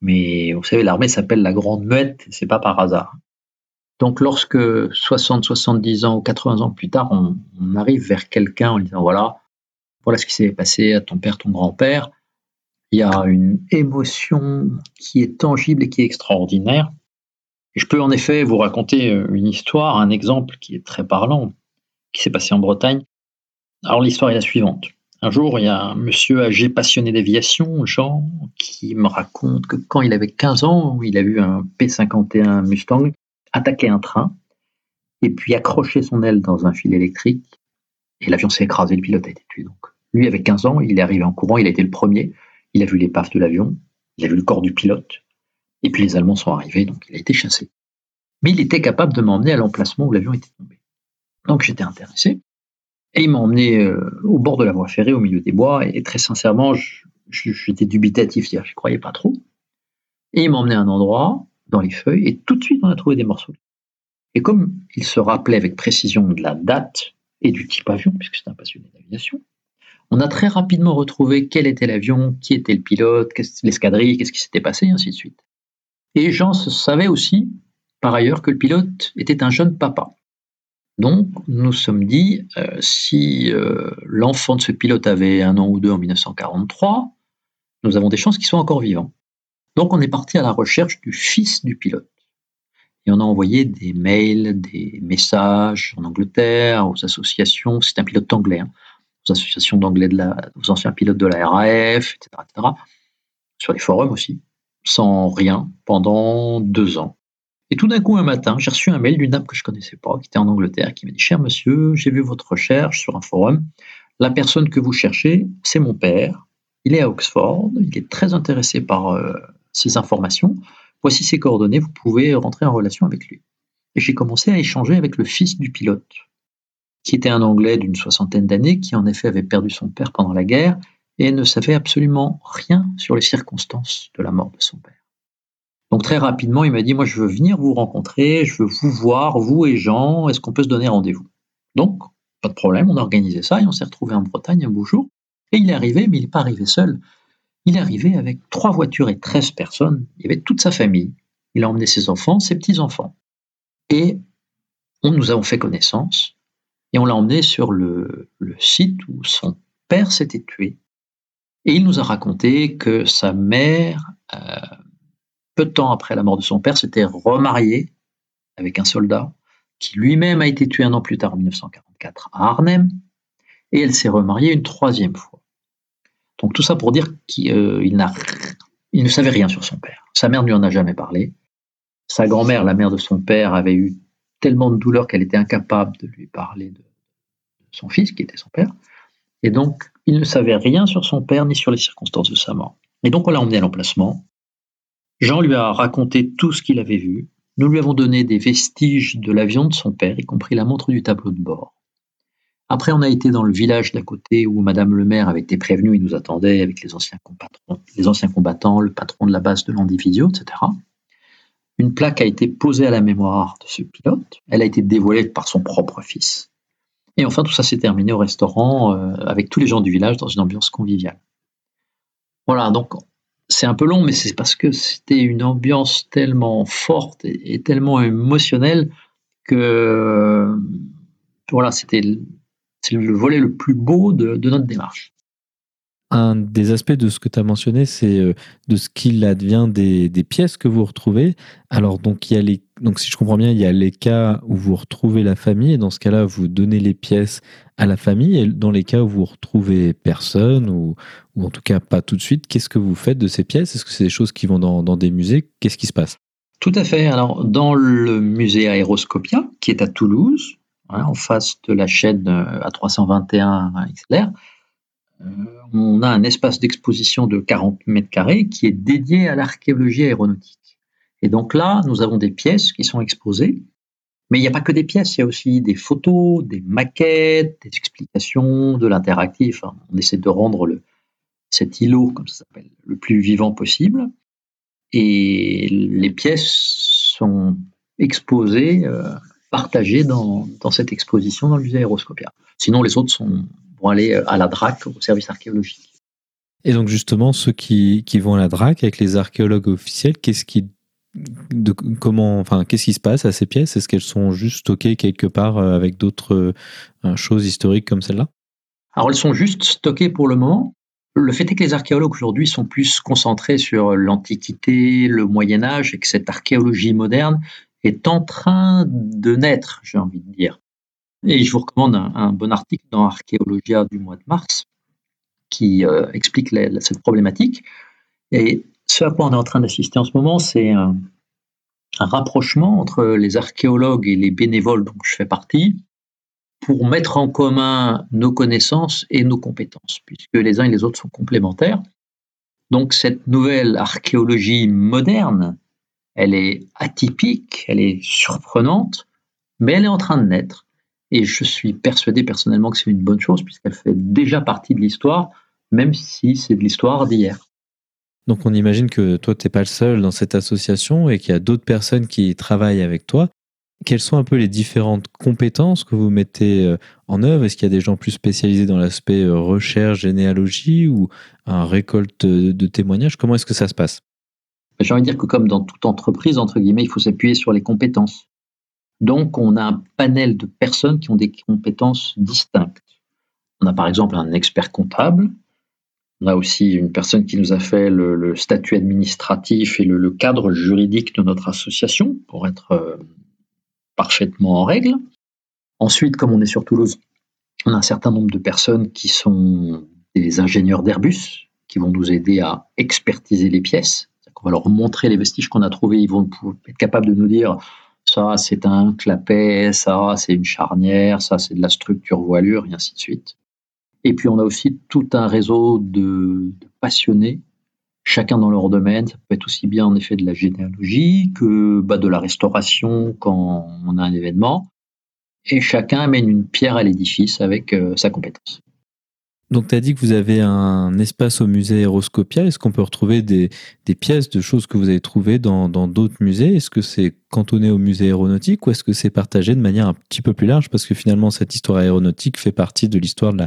Mais vous savez, l'armée s'appelle la Grande Muette, c'est pas par hasard. Donc, lorsque 60, 70 ans ou 80 ans plus tard, on, arrive vers quelqu'un en disant voilà, voilà ce qui s'est passé à ton père, ton grand-père, il y a une émotion qui est tangible et qui est extraordinaire. Je peux en effet vous raconter euh, une histoire, un exemple qui est très parlant, qui s'est passé en Bretagne. Alors l'histoire est la suivante. Un jour, il y a un monsieur âgé passionné d'aviation, Jean, qui me raconte que quand il avait 15 ans, il a vu un P-51 Mustang attaquer un train et puis accrocher son aile dans un fil électrique. Et l'avion s'est écrasé, le pilote a été tué. Donc, lui avait 15 ans, il est arrivé en courant, il a été le premier. Il a vu l'épave de l'avion, il a vu le corps du pilote, et puis les Allemands sont arrivés, donc il a été chassé. Mais il était capable de m'emmener à l'emplacement où l'avion était tombé. Donc j'étais intéressé. Et il m'a emmené euh, au bord de la voie ferrée, au milieu des bois, et, très sincèrement, j'étais dubitatif, je ne croyais pas trop. Et il m'a emmené à un endroit, dans les feuilles, et tout de suite on a trouvé des morceaux. Et comme il se rappelait avec précision de la date et du type avion, puisque c'est un passionné d'aviation, on a très rapidement retrouvé quel était l'avion, qui était le pilote, l'escadrille, qu'est-ce qui s'était passé, et ainsi de suite. Et Jean savait aussi, par ailleurs, que le pilote était un jeune papa. Donc, nous sommes dit, euh, si euh, l'enfant de ce pilote avait un an ou deux en 1943, nous avons des chances qu'il soit encore vivant. Donc, on est parti à la recherche du fils du pilote. Et on a envoyé des mails, des messages en Angleterre, aux associations, c'est un pilote anglais, hein, aux associations d'anglais, aux anciens pilotes de la RAF, etc., etc., sur les forums aussi sans rien, pendant deux ans. Et tout d'un coup, un matin, j'ai reçu un mail d'une dame que je connaissais pas, qui était en Angleterre, qui m'a dit Cher monsieur, j'ai vu votre recherche sur un forum. La personne que vous cherchez, c'est mon père. Il est à Oxford. Il est très intéressé par euh, ces informations. Voici ses coordonnées. Vous pouvez rentrer en relation avec lui. Et j'ai commencé à échanger avec le fils du pilote, qui était un Anglais d'une soixantaine d'années, qui en effet avait perdu son père pendant la guerre et ne savait absolument rien sur les circonstances de la mort de son père. Donc très rapidement, il m'a dit, moi je veux venir vous rencontrer, je veux vous voir, vous et Jean, est-ce qu'on peut se donner rendez-vous? Donc, pas de problème, on a organisé ça et on s'est retrouvé en Bretagne un beau jour. Et il est arrivé, mais il n'est pas arrivé seul. Il est arrivé avec trois voitures et 13 personnes. Il y avait toute sa famille. Il a emmené ses enfants, ses petits-enfants. Et on, nous avons fait connaissance et on l'a emmené sur le, site où son père s'était tué. Et il nous a raconté que sa mère, euh, peu de temps après la mort de son père, s'était remariée avec un soldat qui lui-même a été tué un an plus tard, en 1944, à Arnhem, et elle s'est remariée une troisième fois. Donc tout ça pour dire qu'il euh, ne savait rien sur son père. Sa mère ne lui en a jamais parlé. Sa grand-mère, la mère de son père, avait eu tellement de douleur qu'elle était incapable de lui parler de son fils, qui était son père. Et donc, il ne savait rien sur son père ni sur les circonstances de sa mort. Et donc, on l'a emmené à l'emplacement. Jean lui a raconté tout ce qu'il avait vu. Nous lui avons donné des vestiges de l'avion de son père, y compris la montre du tableau de bord. Après, on a été dans le village d'à côté où Madame le maire avait été prévenue, il nous attendait avec les anciens, les anciens combattants, le patron de la base de l'Andivisio, etc. Une plaque a été posée à la mémoire de ce pilote. Elle a été dévoilée par son propre fils. Et enfin, tout ça s'est terminé au restaurant euh, avec tous les gens du village dans une ambiance conviviale. Voilà, donc c'est un peu long, mais c'est parce que c'était une ambiance tellement forte et, tellement émotionnelle que voilà, c'était le volet le plus beau de notre démarche un des aspects de ce que tu as mentionné, c'est euh, de ce qu'il advient des, pièces que vous retrouvez. Alors, donc, il y a donc, si je comprends bien, il y a les cas où vous retrouvez la famille, et dans ce cas-là, vous donnez les pièces à la famille, et dans les cas où vous retrouvez personne, ou, ou en tout cas pas tout de suite, qu'est-ce que vous faites de ces pièces? Est-ce que c'est des choses qui vont dans, des musées? Qu'est-ce qui se passe? Tout à fait. Alors, dans le musée Aéroscopia, qui est à Toulouse, hein, en face de la chaîne euh, A321 XLR, euh, on a un espace d'exposition de 40 mètres carrés qui est dédié à l'archéologie aéronautique. Et donc là, nous avons des pièces qui sont exposées, mais il n'y a pas que des pièces, il y a aussi des photos, des maquettes, des explications, de l'interactif. On essaie de rendre cet îlot, comme ça s'appelle, le plus vivant possible. Et les pièces sont exposées, euh, partagées dans, dans, cette exposition dans le musée Aéroscopia. Sinon, les autres sont, vont aller euh, à la DRAC, au service archéologique. Et donc justement, ceux qui, qui vont à la DRAC avec les archéologues officiels, qu'est-ce qui, de, comment, enfin, qu'est-ce qui se passe à ces pièces? Est-ce qu'elles sont juste stockées quelque part euh, avec d'autres euh, choses historiques comme celle-là? Alors elles sont juste stockées pour le moment. Le fait est que les archéologues aujourd'hui sont plus concentrés sur l'Antiquité, le Moyen Âge, et que cette archéologie moderne est en train de naître, j'ai envie de dire. Et je vous recommande un, bon article dans Archéologia du mois de mars qui euh, explique cette problématique. Et ce à quoi on est en train d'assister en ce moment, c'est un, rapprochement entre les archéologues et les bénévoles dont je fais partie pour mettre en commun nos connaissances et nos compétences, puisque les uns et les autres sont complémentaires. Donc cette nouvelle archéologie moderne, elle est atypique, elle est surprenante, mais elle est en train de naître. Et je suis persuadé personnellement que c'est une bonne chose puisqu'elle fait déjà partie de l'histoire, même si c'est de l'histoire d'hier. Donc on imagine que toi, tu n'es pas le seul dans cette association et qu'il y a d'autres personnes qui travaillent avec toi. Quelles sont un peu les différentes compétences que vous mettez euh, en œuvre? Est-ce qu'il y a des gens plus spécialisés dans l'aspect euh, recherche, généalogie ou un récolte de témoignages? Comment est-ce que ça se passe? J'ai envie de dire que comme dans toute entreprise, entre guillemets, il faut s'appuyer sur les compétences. Donc, on a un panel de personnes qui ont des compétences distinctes. On a par exemple un expert comptable. On a aussi une personne qui nous a fait le, statut administratif et le, cadre juridique de notre association pour être euh, parfaitement en règle. Ensuite, comme on est sur Toulouse, on a un certain nombre de personnes qui sont des ingénieurs d'Airbus, qui vont nous aider à expertiser les pièces. On va leur montrer les vestiges qu'on a trouvés. Ils vont être capables de nous dire ça, c'est un clapet, ça, c'est une charnière, ça, c'est de la structure voilure, et ainsi de suite. Et puis, on a aussi tout un réseau de, passionnés, chacun dans leur domaine. Ça peut être aussi bien, en effet, de la généalogie que bah, de la restauration quand on a un événement. Et chacun amène une pierre à l'édifice avec euh, sa compétence. Donc, tu as dit que vous avez un espace au musée Aéroscopia. Est-ce qu'on peut retrouver des, pièces de choses que vous avez trouvées dans d'autres musées? Est-ce que c'est cantonné au musée aéronautique ou est-ce que c'est partagé de manière un petit peu plus large? Parce que finalement, cette histoire aéronautique fait partie de l'histoire de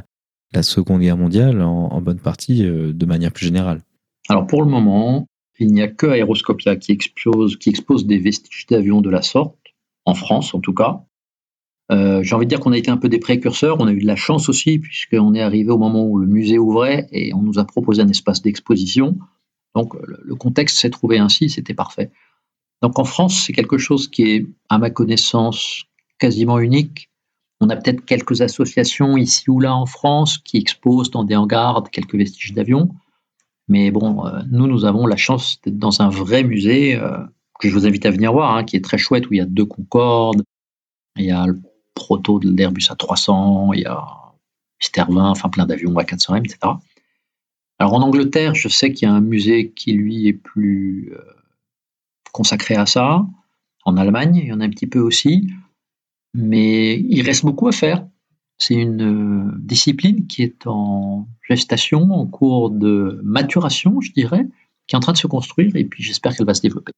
la, Seconde Guerre mondiale en, bonne partie euh, de manière plus générale. Alors, pour le moment, il n'y a que Aéroscopia qui, qui expose des vestiges d'avions de la sorte, en France en tout cas. Euh, j'ai envie de dire qu'on a été un peu des précurseurs. On a eu de la chance aussi, puisqu'on est arrivé au moment où le musée ouvrait et on nous a proposé un espace d'exposition. Donc le contexte s'est trouvé ainsi, c'était parfait. Donc en France, c'est quelque chose qui est, à ma connaissance, quasiment unique. On a peut-être quelques associations ici ou là en France qui exposent dans des hangars quelques vestiges d'avions. Mais bon, euh, nous, nous avons la chance d'être dans un vrai musée euh, que je vous invite à venir voir, hein, qui est très chouette, où il y a deux Concorde, il y a proto de l'Airbus A300, il y a Mister 20, enfin plein d'avions A400M, etc. Alors en Angleterre, je sais qu'il y a un musée qui lui est plus euh, consacré à ça. En Allemagne, il y en a un petit peu aussi. Mais il reste beaucoup à faire. C'est une euh, discipline qui est en gestation, en cours de maturation, je dirais, qui est en train de se construire et puis j'espère qu'elle va se développer.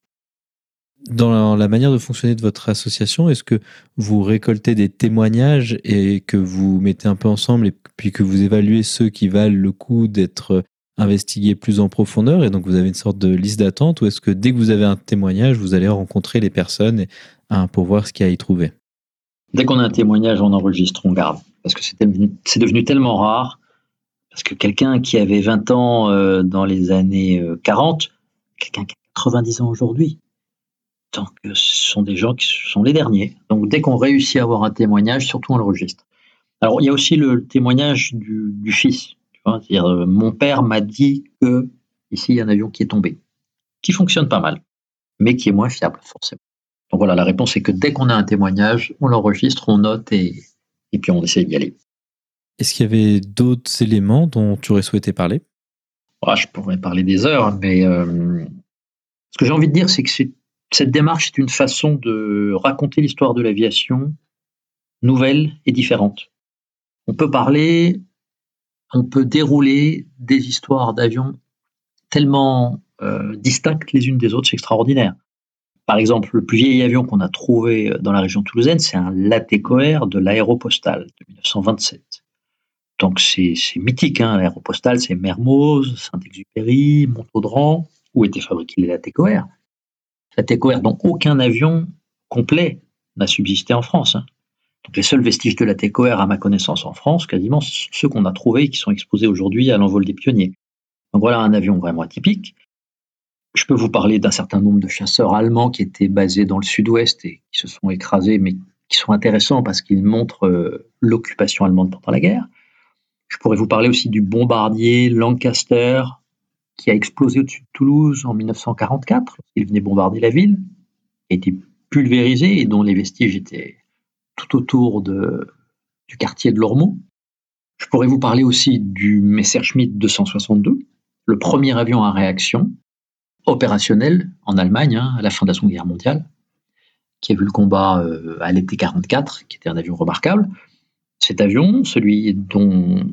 Dans la manière de fonctionner de votre association, est-ce que vous récoltez des témoignages et que vous mettez un peu ensemble et puis que vous évaluez ceux qui valent le coup d'être investigués plus en profondeur et donc vous avez une sorte de liste d'attente ou est-ce que dès que vous avez un témoignage, vous allez rencontrer les personnes hein, pour voir ce qu'il y a à y trouver? Dès qu'on a un témoignage, on enregistre, on garde. Parce que c'est devenu, tellement rare. Parce que quelqu'un qui avait 20 ans euh, dans les années 40, euh, quelqu'un qui a 90 ans aujourd'hui, donc ce sont des gens qui sont les derniers. Donc dès qu'on réussit à avoir un témoignage, surtout on le registre. Alors il y a aussi le témoignage du, fils. C'est-à-dire, euh, mon père m'a dit que ici il y a un avion qui est tombé, qui fonctionne pas mal, mais qui est moins fiable forcément. Donc voilà, la réponse est que dès qu'on a un témoignage, on l'enregistre, on note et, et puis on essaie d'y aller. Est-ce qu'il y avait d'autres éléments dont tu aurais souhaité parler? Ah, Je pourrais parler des heures, mais euh, ce que j'ai envie de dire, c'est que c'est cette démarche est une façon de raconter l'histoire de l'aviation nouvelle et différente. On peut parler, on peut dérouler des histoires d'avions tellement euh, distinctes les unes des autres, c'est extraordinaire. Par exemple, le plus vieil avion qu'on a trouvé dans la région toulousaine, c'est un Latécoère de l'aéropostale de 1927. Donc c'est mythique, hein, l'aéropostale, c'est Mermoz, Saint-Exupéry, Montaudran, où étaient fabriqués les Latécoères? La TECOR, dont aucun avion complet n'a subsisté en France. Hein. Les seuls vestiges de la TECOR, à ma connaissance, en France, quasiment ceux qu'on a trouvés qui sont exposés aujourd'hui à l'envol des pionniers. Donc voilà un avion vraiment atypique. Je peux vous parler d'un certain nombre de chasseurs allemands qui étaient basés dans le sud-ouest et qui se sont écrasés, mais qui sont intéressants parce qu'ils montrent euh, l'occupation allemande pendant la guerre. Je pourrais vous parler aussi du bombardier Lancaster, qui a explosé au-dessus de Toulouse en 1944, Il venait bombarder la ville, a été pulvérisé et dont les vestiges étaient tout autour du quartier de Lormeau. Je pourrais vous parler aussi du Messerschmitt 262, le premier avion à réaction opérationnel en Allemagne hein, à la fin de la Seconde Guerre mondiale, qui a vu le combat euh, à l'été 44, qui était un avion remarquable. Cet avion, celui dont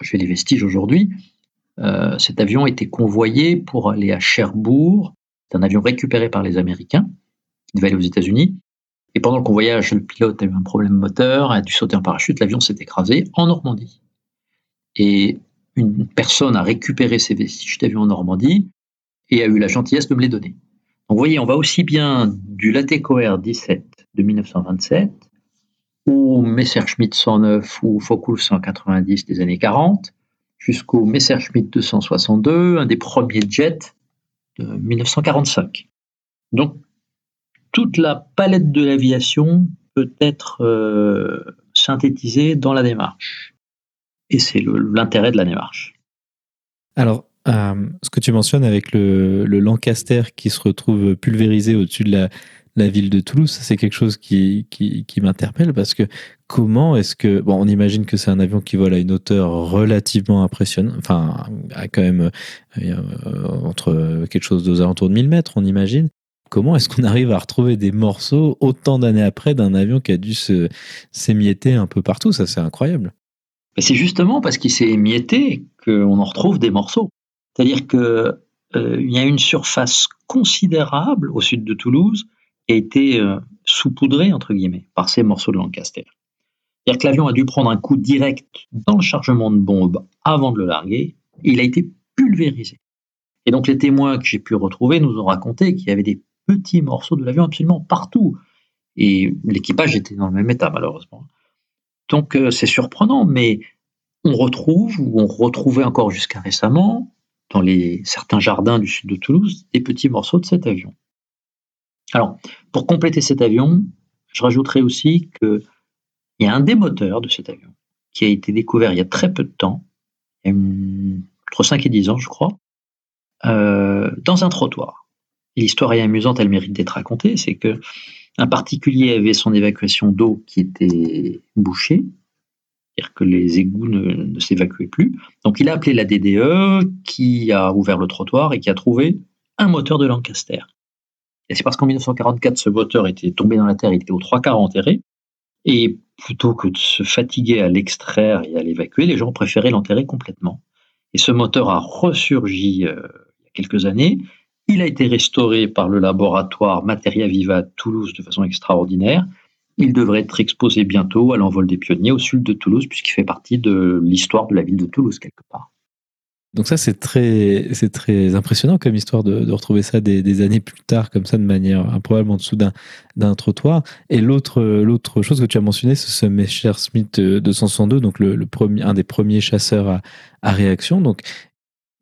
j'ai les vestiges aujourd'hui, euh, cet avion était convoyé pour aller à Cherbourg. C'est un avion récupéré par les Américains. Il devait aller aux États-Unis. Et pendant le convoyage, le pilote a eu un problème moteur, a dû sauter en parachute. L'avion s'est écrasé en Normandie. Et une personne a récupéré ces vestiges d'avion en Normandie et a eu la gentillesse de me les donner. Donc vous voyez, on va aussi bien du Latécoère 17 de 1927 ou Messerschmitt 109 ou Focke 190 des années 40, jusqu'au Messerschmitt 262, un des premiers jets de 1945. Donc, toute la palette de l'aviation peut être euh, synthétisée dans la démarche. Et c'est l'intérêt de la démarche. Alors, ce que tu mentionnes avec le, Lancaster qui se retrouve pulvérisé au-dessus de la, la ville de Toulouse, c'est quelque chose qui, m'interpelle parce que comment est-ce que. On imagine que c'est un avion qui vole à une hauteur relativement impressionnante, enfin, à quand même euh, entre quelque chose aux alentours de 1000 mètres, on imagine. Comment est-ce qu'on arrive à retrouver des morceaux autant d'années après d'un avion qui a dû s'émietter un peu partout? Ça, c'est incroyable. C'est justement parce qu'il s'est émietté qu'on en retrouve des morceaux. C'est-à-dire qu'il euh, y a une surface considérable au sud de Toulouse a été euh, saupoudré, entre guillemets, par ces morceaux de Lancaster. C'est-à-dire que l'avion a dû prendre un coup direct dans le chargement de bombes avant de le larguer, et il a été pulvérisé. Et donc les témoins que j'ai pu retrouver nous ont raconté qu'il y avait des petits morceaux de l'avion absolument partout. Et l'équipage était dans le même état, malheureusement. Donc euh, c'est surprenant, mais on retrouve, ou on retrouvait encore jusqu'à récemment, dans certains jardins du sud de Toulouse, des petits morceaux de cet avion. Alors, pour compléter cet avion, je rajouterai aussi qu'il y a un des moteurs de cet avion qui a été découvert il y a très peu de temps, entre 5 et 10 ans, je crois, euh, dans un trottoir. L'histoire est amusante, elle mérite d'être racontée. C'est que un particulier avait son évacuation d'eau qui était bouchée, c'est-à-dire que les égouts ne, ne s'évacuaient plus. Donc il a appelé la DDE qui a ouvert le trottoir et qui a trouvé un moteur de Lancaster. Et c'est parce qu'en 1944, ce moteur était tombé dans la terre, il était aux trois quarts enterré. Et plutôt que de se fatiguer à l'extraire et à l'évacuer, les gens préféraient l'enterrer complètement. Et ce moteur a ressurgi euh, il y a quelques années. Il a été restauré par le laboratoire Materia Viva Toulouse de façon extraordinaire. Il devrait être exposé bientôt à l'envol des pionniers au sud de Toulouse, puisqu'il fait partie de l'histoire de la ville de Toulouse quelque part. Donc ça, c'est très, c'est très impressionnant comme histoire de, retrouver ça des, années plus tard, comme ça, de manière improbable en dessous d'un, trottoir. Et l'autre, l'autre chose que tu as mentionné, c'est ce Messerschmitt 262, donc le, premier, un des premiers chasseurs à, réaction. Donc,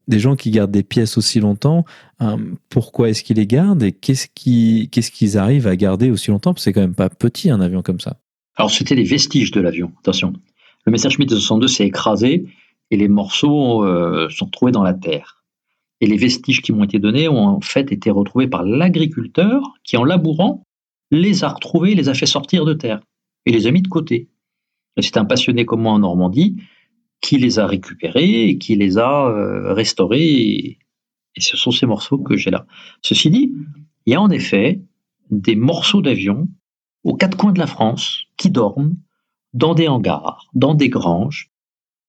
des gens qui gardent des pièces aussi longtemps, hein, pourquoi est-ce qu'ils les gardent et qu'est-ce, qui, qu'est-ce qu'ils arrivent à garder aussi longtemps? Parce que c'est quand même pas petit un avion comme ça. Alors, c'était les vestiges de l'avion, attention. Le Messerschmitt 262 s'est écrasé et les morceaux euh, sont trouvés dans la terre. Et les vestiges qui m'ont été donnés ont en fait été retrouvés par l'agriculteur qui, en labourant, les a retrouvés, les a fait sortir de terre et les a mis de côté. C'est un passionné comme moi en Normandie qui les a récupérés et qui les a euh, restaurés. Et, et ce sont ces morceaux que j'ai là. Ceci dit, il y a en effet des morceaux d'avion aux quatre coins de la France qui dorment dans des hangars, dans des granges,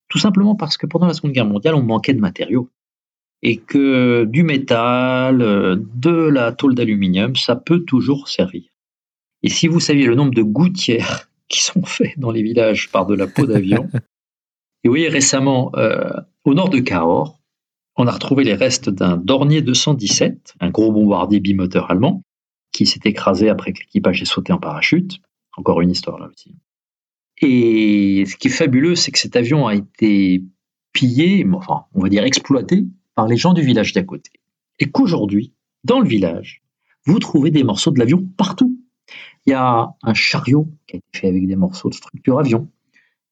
tout simplement parce que pendant la Seconde Guerre mondiale, on manquait de matériaux. Et que du métal, de la tôle d'aluminium, ça peut toujours servir. Et si vous saviez le nombre de gouttières qui sont faites dans les villages par de la peau d'avion, et vous voyez récemment, euh, au nord de Cahors, on a retrouvé les restes d'un Dornier 217, un gros bombardier bimoteur allemand, qui s'est écrasé après que l'équipage ait sauté en parachute. Encore une histoire là aussi. Et ce qui est fabuleux, c'est que cet avion a été pillé, enfin, on va dire exploité par les gens du village d'à côté. Et qu'aujourd'hui, dans le village, vous trouvez des morceaux de l'avion partout. Il y a un chariot qui a été fait avec des morceaux de structure avion.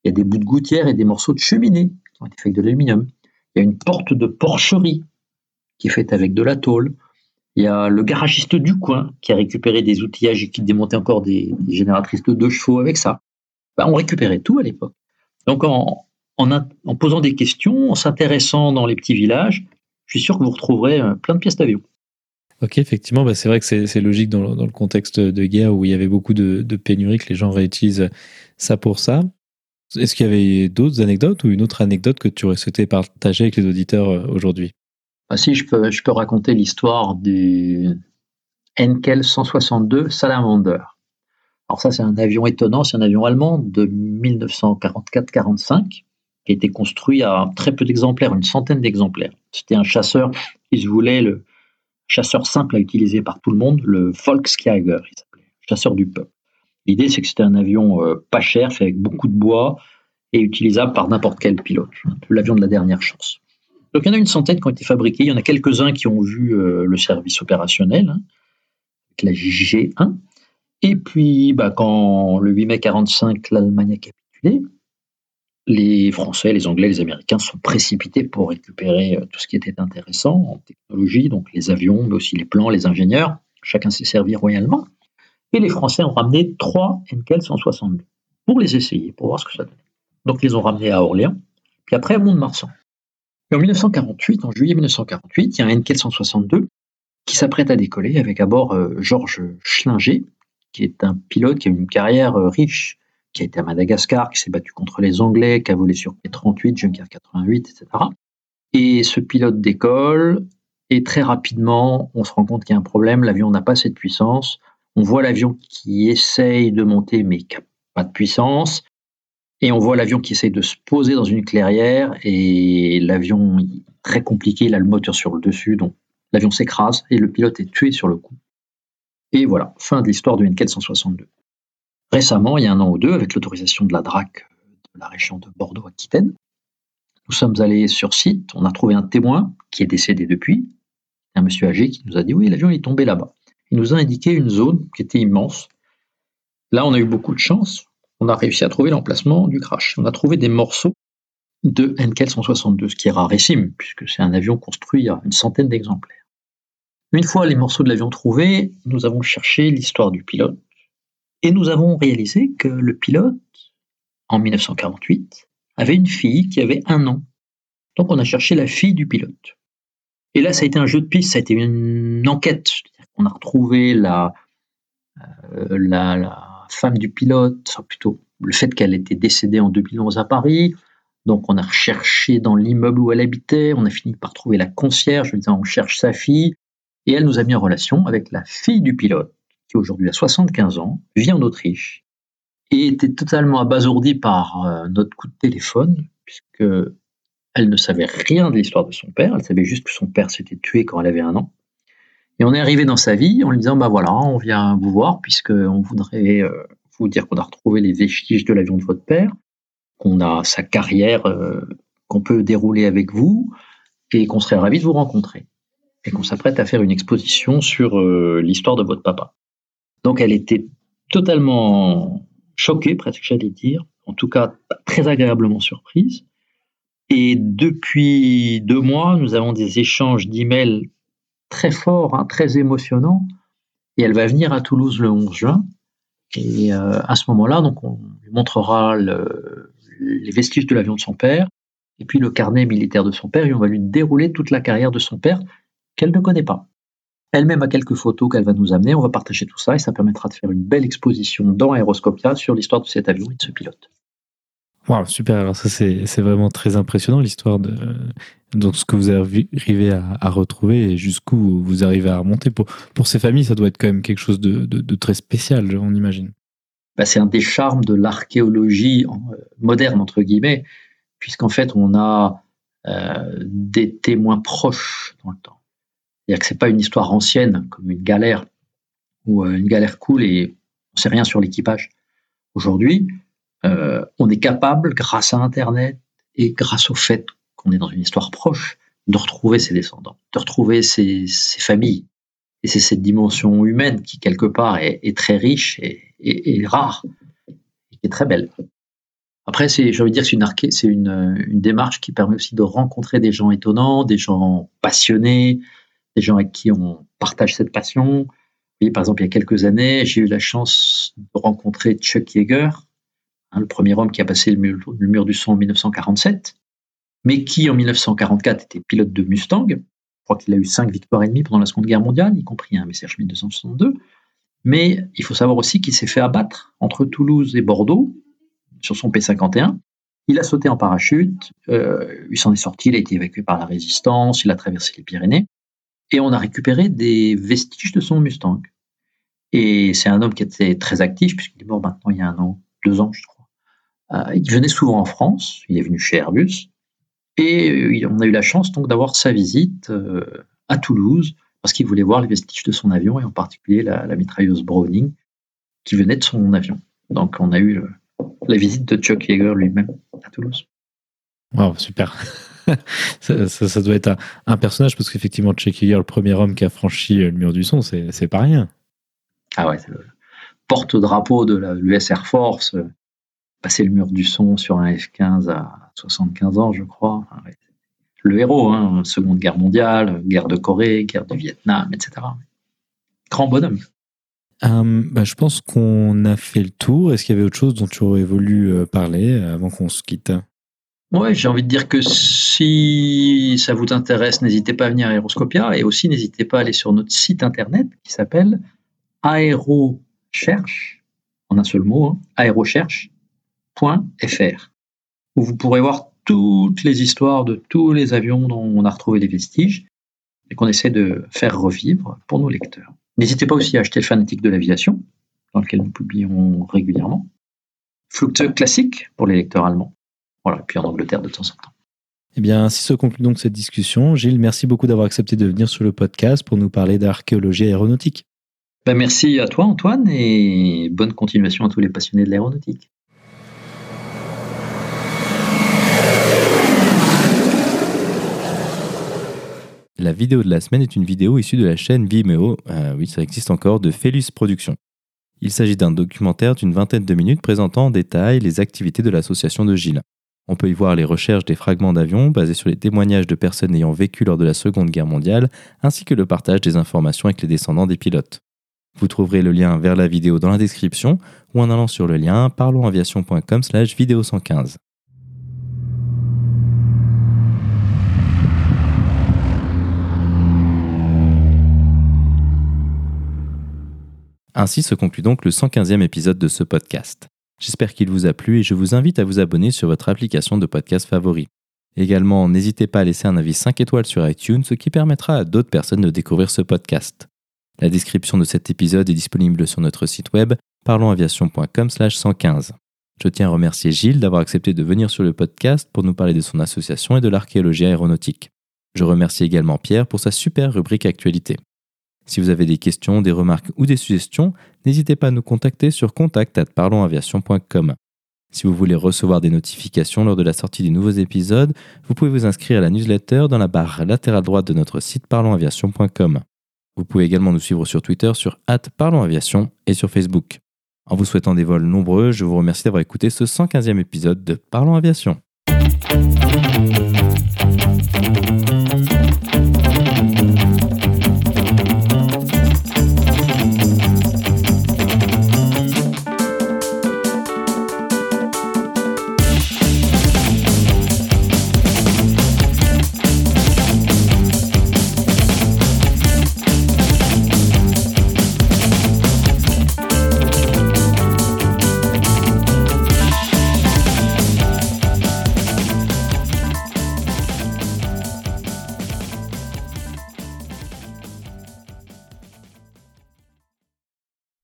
Il y a des bouts de gouttière et des morceaux de cheminée qui ont été faits avec de l'aluminium. Il y a une porte de porcherie qui est faite avec de la tôle. Il y a le garagiste du coin qui a récupéré des outillages et qui démontait encore des, des génératrices de deux chevaux avec ça. Bah, on récupérait tout à l'époque. Donc en, posant des questions, en s'intéressant dans les petits villages, je suis sûr que vous retrouverez euh, plein de pièces d'avion. Ok, effectivement, bah, c'est vrai que c'est logique dans, le contexte de guerre où il y avait beaucoup de, pénuries que les gens réutilisent ça pour ça. Est-ce qu'il y avait d'autres anecdotes ou une autre anecdote que tu aurais souhaité partager avec les auditeurs euh, aujourd'hui? Ah, Si, je peux, je peux raconter l'histoire du Enkel 162 Salamander. Alors ça, c'est un avion étonnant, c'est un avion allemand de 1944-45 qui a été construit à très peu d'exemplaires, une centaine d'exemplaires. C'était un chasseur qui se voulait le chasseur simple à utiliser par tout le monde, le Volksjäger, il s'appelait, chasseur du peuple. L'idée, c'est que c'était un avion euh, pas cher, fait avec beaucoup de bois et utilisable par n'importe quel pilote, l'avion de la dernière chance. Donc il y en a une centaine qui ont été fabriqués, il y en a quelques-uns qui ont vu euh, le service opérationnel, hein, avec la JG1, et puis, bah, quand le 8 mai 45, l'Allemagne a capitulé, les Français, les Anglais, les Américains sont précipités pour récupérer euh, tout ce qui était intéressant en technologie, donc les avions, mais aussi les plans, les ingénieurs. Chacun s'est servi royalement. Et les Français ont ramené trois Henkel 162 pour les essayer, pour voir ce que ça donnait. Donc ils les ont ramenés à Orléans, puis après à Mont-de-Marsan. Et en 1948, en juillet 1948, il y a un Henkel 162 qui s'apprête à décoller avec à bord euh, Georges Schlinger, qui est un pilote qui a une carrière euh, riche qui a été à Madagascar, qui s'est battu contre les Anglais, qui a volé sur P-38, Junker 88, etc. Et ce pilote décolle, et très rapidement, on se rend compte qu'il y a un problème, l'avion n'a pas assez de puissance. On voit l'avion qui essaye de monter, mais qui n'a pas de puissance. Et on voit l'avion qui essaye de se poser dans une clairière, et l'avion, très compliqué, il a le moteur sur le dessus, donc l'avion s'écrase, et le pilote est tué sur le coup. Et voilà, fin de l'histoire du NK 162. Récemment, il y a un an ou deux, avec l'autorisation de la DRAC de la région de Bordeaux-Aquitaine, nous sommes allés sur site, on a trouvé un témoin qui est décédé depuis, un monsieur âgé qui nous a dit oui, l'avion est tombé là-bas. Il nous a indiqué une zone qui était immense. Là, on a eu beaucoup de chance. On a réussi à trouver l'emplacement du crash. On a trouvé des morceaux de Henkel 162, ce qui est rarissime, puisque c'est un avion construit à une centaine d'exemplaires. Une fois les morceaux de l'avion trouvés, nous avons cherché l'histoire du pilote, et nous avons réalisé que le pilote, en 1948, avait une fille qui avait un an. Donc on a cherché la fille du pilote. Et là, ça a été un jeu de piste, ça a été une enquête. On a retrouvé la, euh, la, femme du pilote, enfin plutôt le fait qu'elle était décédée en 2011 à Paris. Donc on a recherché dans l'immeuble où elle habitait, on a fini par trouver la concierge, on cherche sa fille, et elle nous a mis en relation avec la fille du pilote qui aujourd'hui a 75 ans, vit en Autriche et était totalement abasourdie par euh, notre coup de téléphone, puisque elle ne savait rien de l'histoire de son père, elle savait juste que son père s'était tué quand elle avait un an. Et on est arrivé dans sa vie en lui disant bah voilà, on vient vous voir puisqu'on voudrait euh, vous dire qu'on a retrouvé les vestiges de l'avion de votre père, qu'on a sa carrière euh, qu'on peut dérouler avec vous et qu'on serait ravi de vous rencontrer et qu'on s'apprête à faire une exposition sur l'histoire de votre papa. Donc elle était totalement choquée, presque j'allais dire, en tout cas très agréablement surprise. Et depuis deux mois, nous avons des échanges d'emails très forts, hein, très émotionnants. Et elle va venir à Toulouse le 11 juin. Et euh, à ce moment-là, donc on lui montrera les vestiges de l'avion de son père, et puis le carnet militaire de son père, et on va lui dérouler toute la carrière de son père qu'elle ne connaît pas. Elle-même a quelques photos qu'elle va nous amener. On va partager tout ça et ça permettra de faire une belle exposition dans Aeroscopia sur l'histoire de cet avion et de ce pilote. Wow, super. Alors ça, c'est vraiment très impressionnant l'histoire de donc ce que vous arrivez à, retrouver et jusqu'où vous arrivez à remonter. Pour, pour ces familles, ça doit être quand même quelque chose de, très spécial, on imagine. Bah, c'est un des charmes de l'archéologie euh, moderne, entre guillemets, puisqu'en fait, on a euh, des témoins proches dans le temps. C'est-à-dire que c'est pas une histoire ancienne comme une galère où euh, une galère coule et on sait rien sur l'équipage. Aujourd'hui, euh, on est capable, grâce à Internet et grâce au fait qu'on est dans une histoire proche, de retrouver ses descendants, de retrouver ses, familles. Et c'est cette dimension humaine qui, quelque part, est, très riche et, rare, et qui est très belle. Après, j'ai envie de dire, c'est c'est une démarche qui permet aussi de rencontrer des gens étonnants, des gens passionnés, des gens avec qui on partage cette passion. Oui, par exemple, il y a quelques années, j'ai eu la chance de rencontrer Chuck Yeager, hein, le premier homme qui a passé le mur, du son en 1947, mais qui en 1944 était pilote de Mustang. Je crois qu'il a eu cinq victoires et demie pendant la Seconde Guerre mondiale, y compris un Messerschmitt 1262. Mais il faut savoir aussi qu'il s'est fait abattre entre Toulouse et Bordeaux sur son P51. Il a sauté en parachute, euh, il s'en est sorti, il a été évacué par la résistance, il a traversé les Pyrénées et on a récupéré des vestiges de son Mustang. Et c'est un homme qui était très actif, puisqu'il est mort maintenant il y a un an, deux ans, je crois. Euh, il venait souvent en France, il est venu chez Airbus, et euh, on a eu la chance donc d'avoir sa visite euh, à Toulouse, parce qu'il voulait voir les vestiges de son avion, et en particulier la, mitrailleuse Browning, qui venait de son avion. Donc on a eu la visite de Chuck Yeager lui-même à Toulouse. Wow, super. ça, doit être un, personnage parce qu'effectivement, Chuck Yeager, le premier homme qui a franchi le mur du son, c'est pas rien. Ah ouais, c'est le porte-drapeau de l'US Air Force. passer le mur du son sur un F-15 à 75 ans, je crois. Le héros, hein, Seconde Guerre mondiale, guerre de Corée, guerre du Vietnam, etc. Grand bonhomme. Euh, bah, je pense qu'on a fait le tour. Est-ce qu'il y avait autre chose dont tu aurais voulu euh, parler avant qu'on se quitte? Ouais, j'ai envie de dire que si ça vous intéresse, n'hésitez pas à venir à Aeroscopia et aussi n'hésitez pas à aller sur notre site internet qui s'appelle aérocherche, en un seul mot, hein, aérocherche.fr, où vous pourrez voir toutes les histoires de tous les avions dont on a retrouvé les vestiges et qu'on essaie de faire revivre pour nos lecteurs. N'hésitez pas aussi à acheter Fanatique de l'aviation, dans lequel nous publions régulièrement. Flugzeug classique pour les lecteurs allemands. Voilà, puis en Angleterre de temps en temps. Eh bien, ainsi se conclut donc cette discussion. Gilles, merci beaucoup d'avoir accepté de venir sur le podcast pour nous parler d'archéologie aéronautique. Ben, merci à toi, Antoine, et bonne continuation à tous les passionnés de l'aéronautique. La vidéo de la semaine est une vidéo issue de la chaîne Vimeo, euh, oui ça existe encore, de Felus Productions. Il s'agit d'un documentaire d'une vingtaine de minutes présentant en détail les activités de l'association de Gilles. On peut y voir les recherches des fragments d'avions basés sur les témoignages de personnes ayant vécu lors de la Seconde Guerre mondiale, ainsi que le partage des informations avec les descendants des pilotes. Vous trouverez le lien vers la vidéo dans la description ou en allant sur le lien parlonsaviation.com slash vidéo 115. Ainsi se conclut donc le 115e épisode de ce podcast. J'espère qu'il vous a plu et je vous invite à vous abonner sur votre application de podcast favori. Également, n'hésitez pas à laisser un avis 5 étoiles sur iTunes, ce qui permettra à d'autres personnes de découvrir ce podcast. La description de cet épisode est disponible sur notre site web parlonsaviation.com/115. Je tiens à remercier Gilles d'avoir accepté de venir sur le podcast pour nous parler de son association et de l'archéologie aéronautique. Je remercie également Pierre pour sa super rubrique actualité. Si vous avez des questions, des remarques ou des suggestions, n'hésitez pas à nous contacter sur contact@parlonsaviation.com. Si vous voulez recevoir des notifications lors de la sortie des nouveaux épisodes, vous pouvez vous inscrire à la newsletter dans la barre latérale droite de notre site parlonsaviation.com. Vous pouvez également nous suivre sur Twitter sur @parlonsaviation et sur Facebook. En vous souhaitant des vols nombreux, je vous remercie d'avoir écouté ce 115e épisode de Parlons Aviation.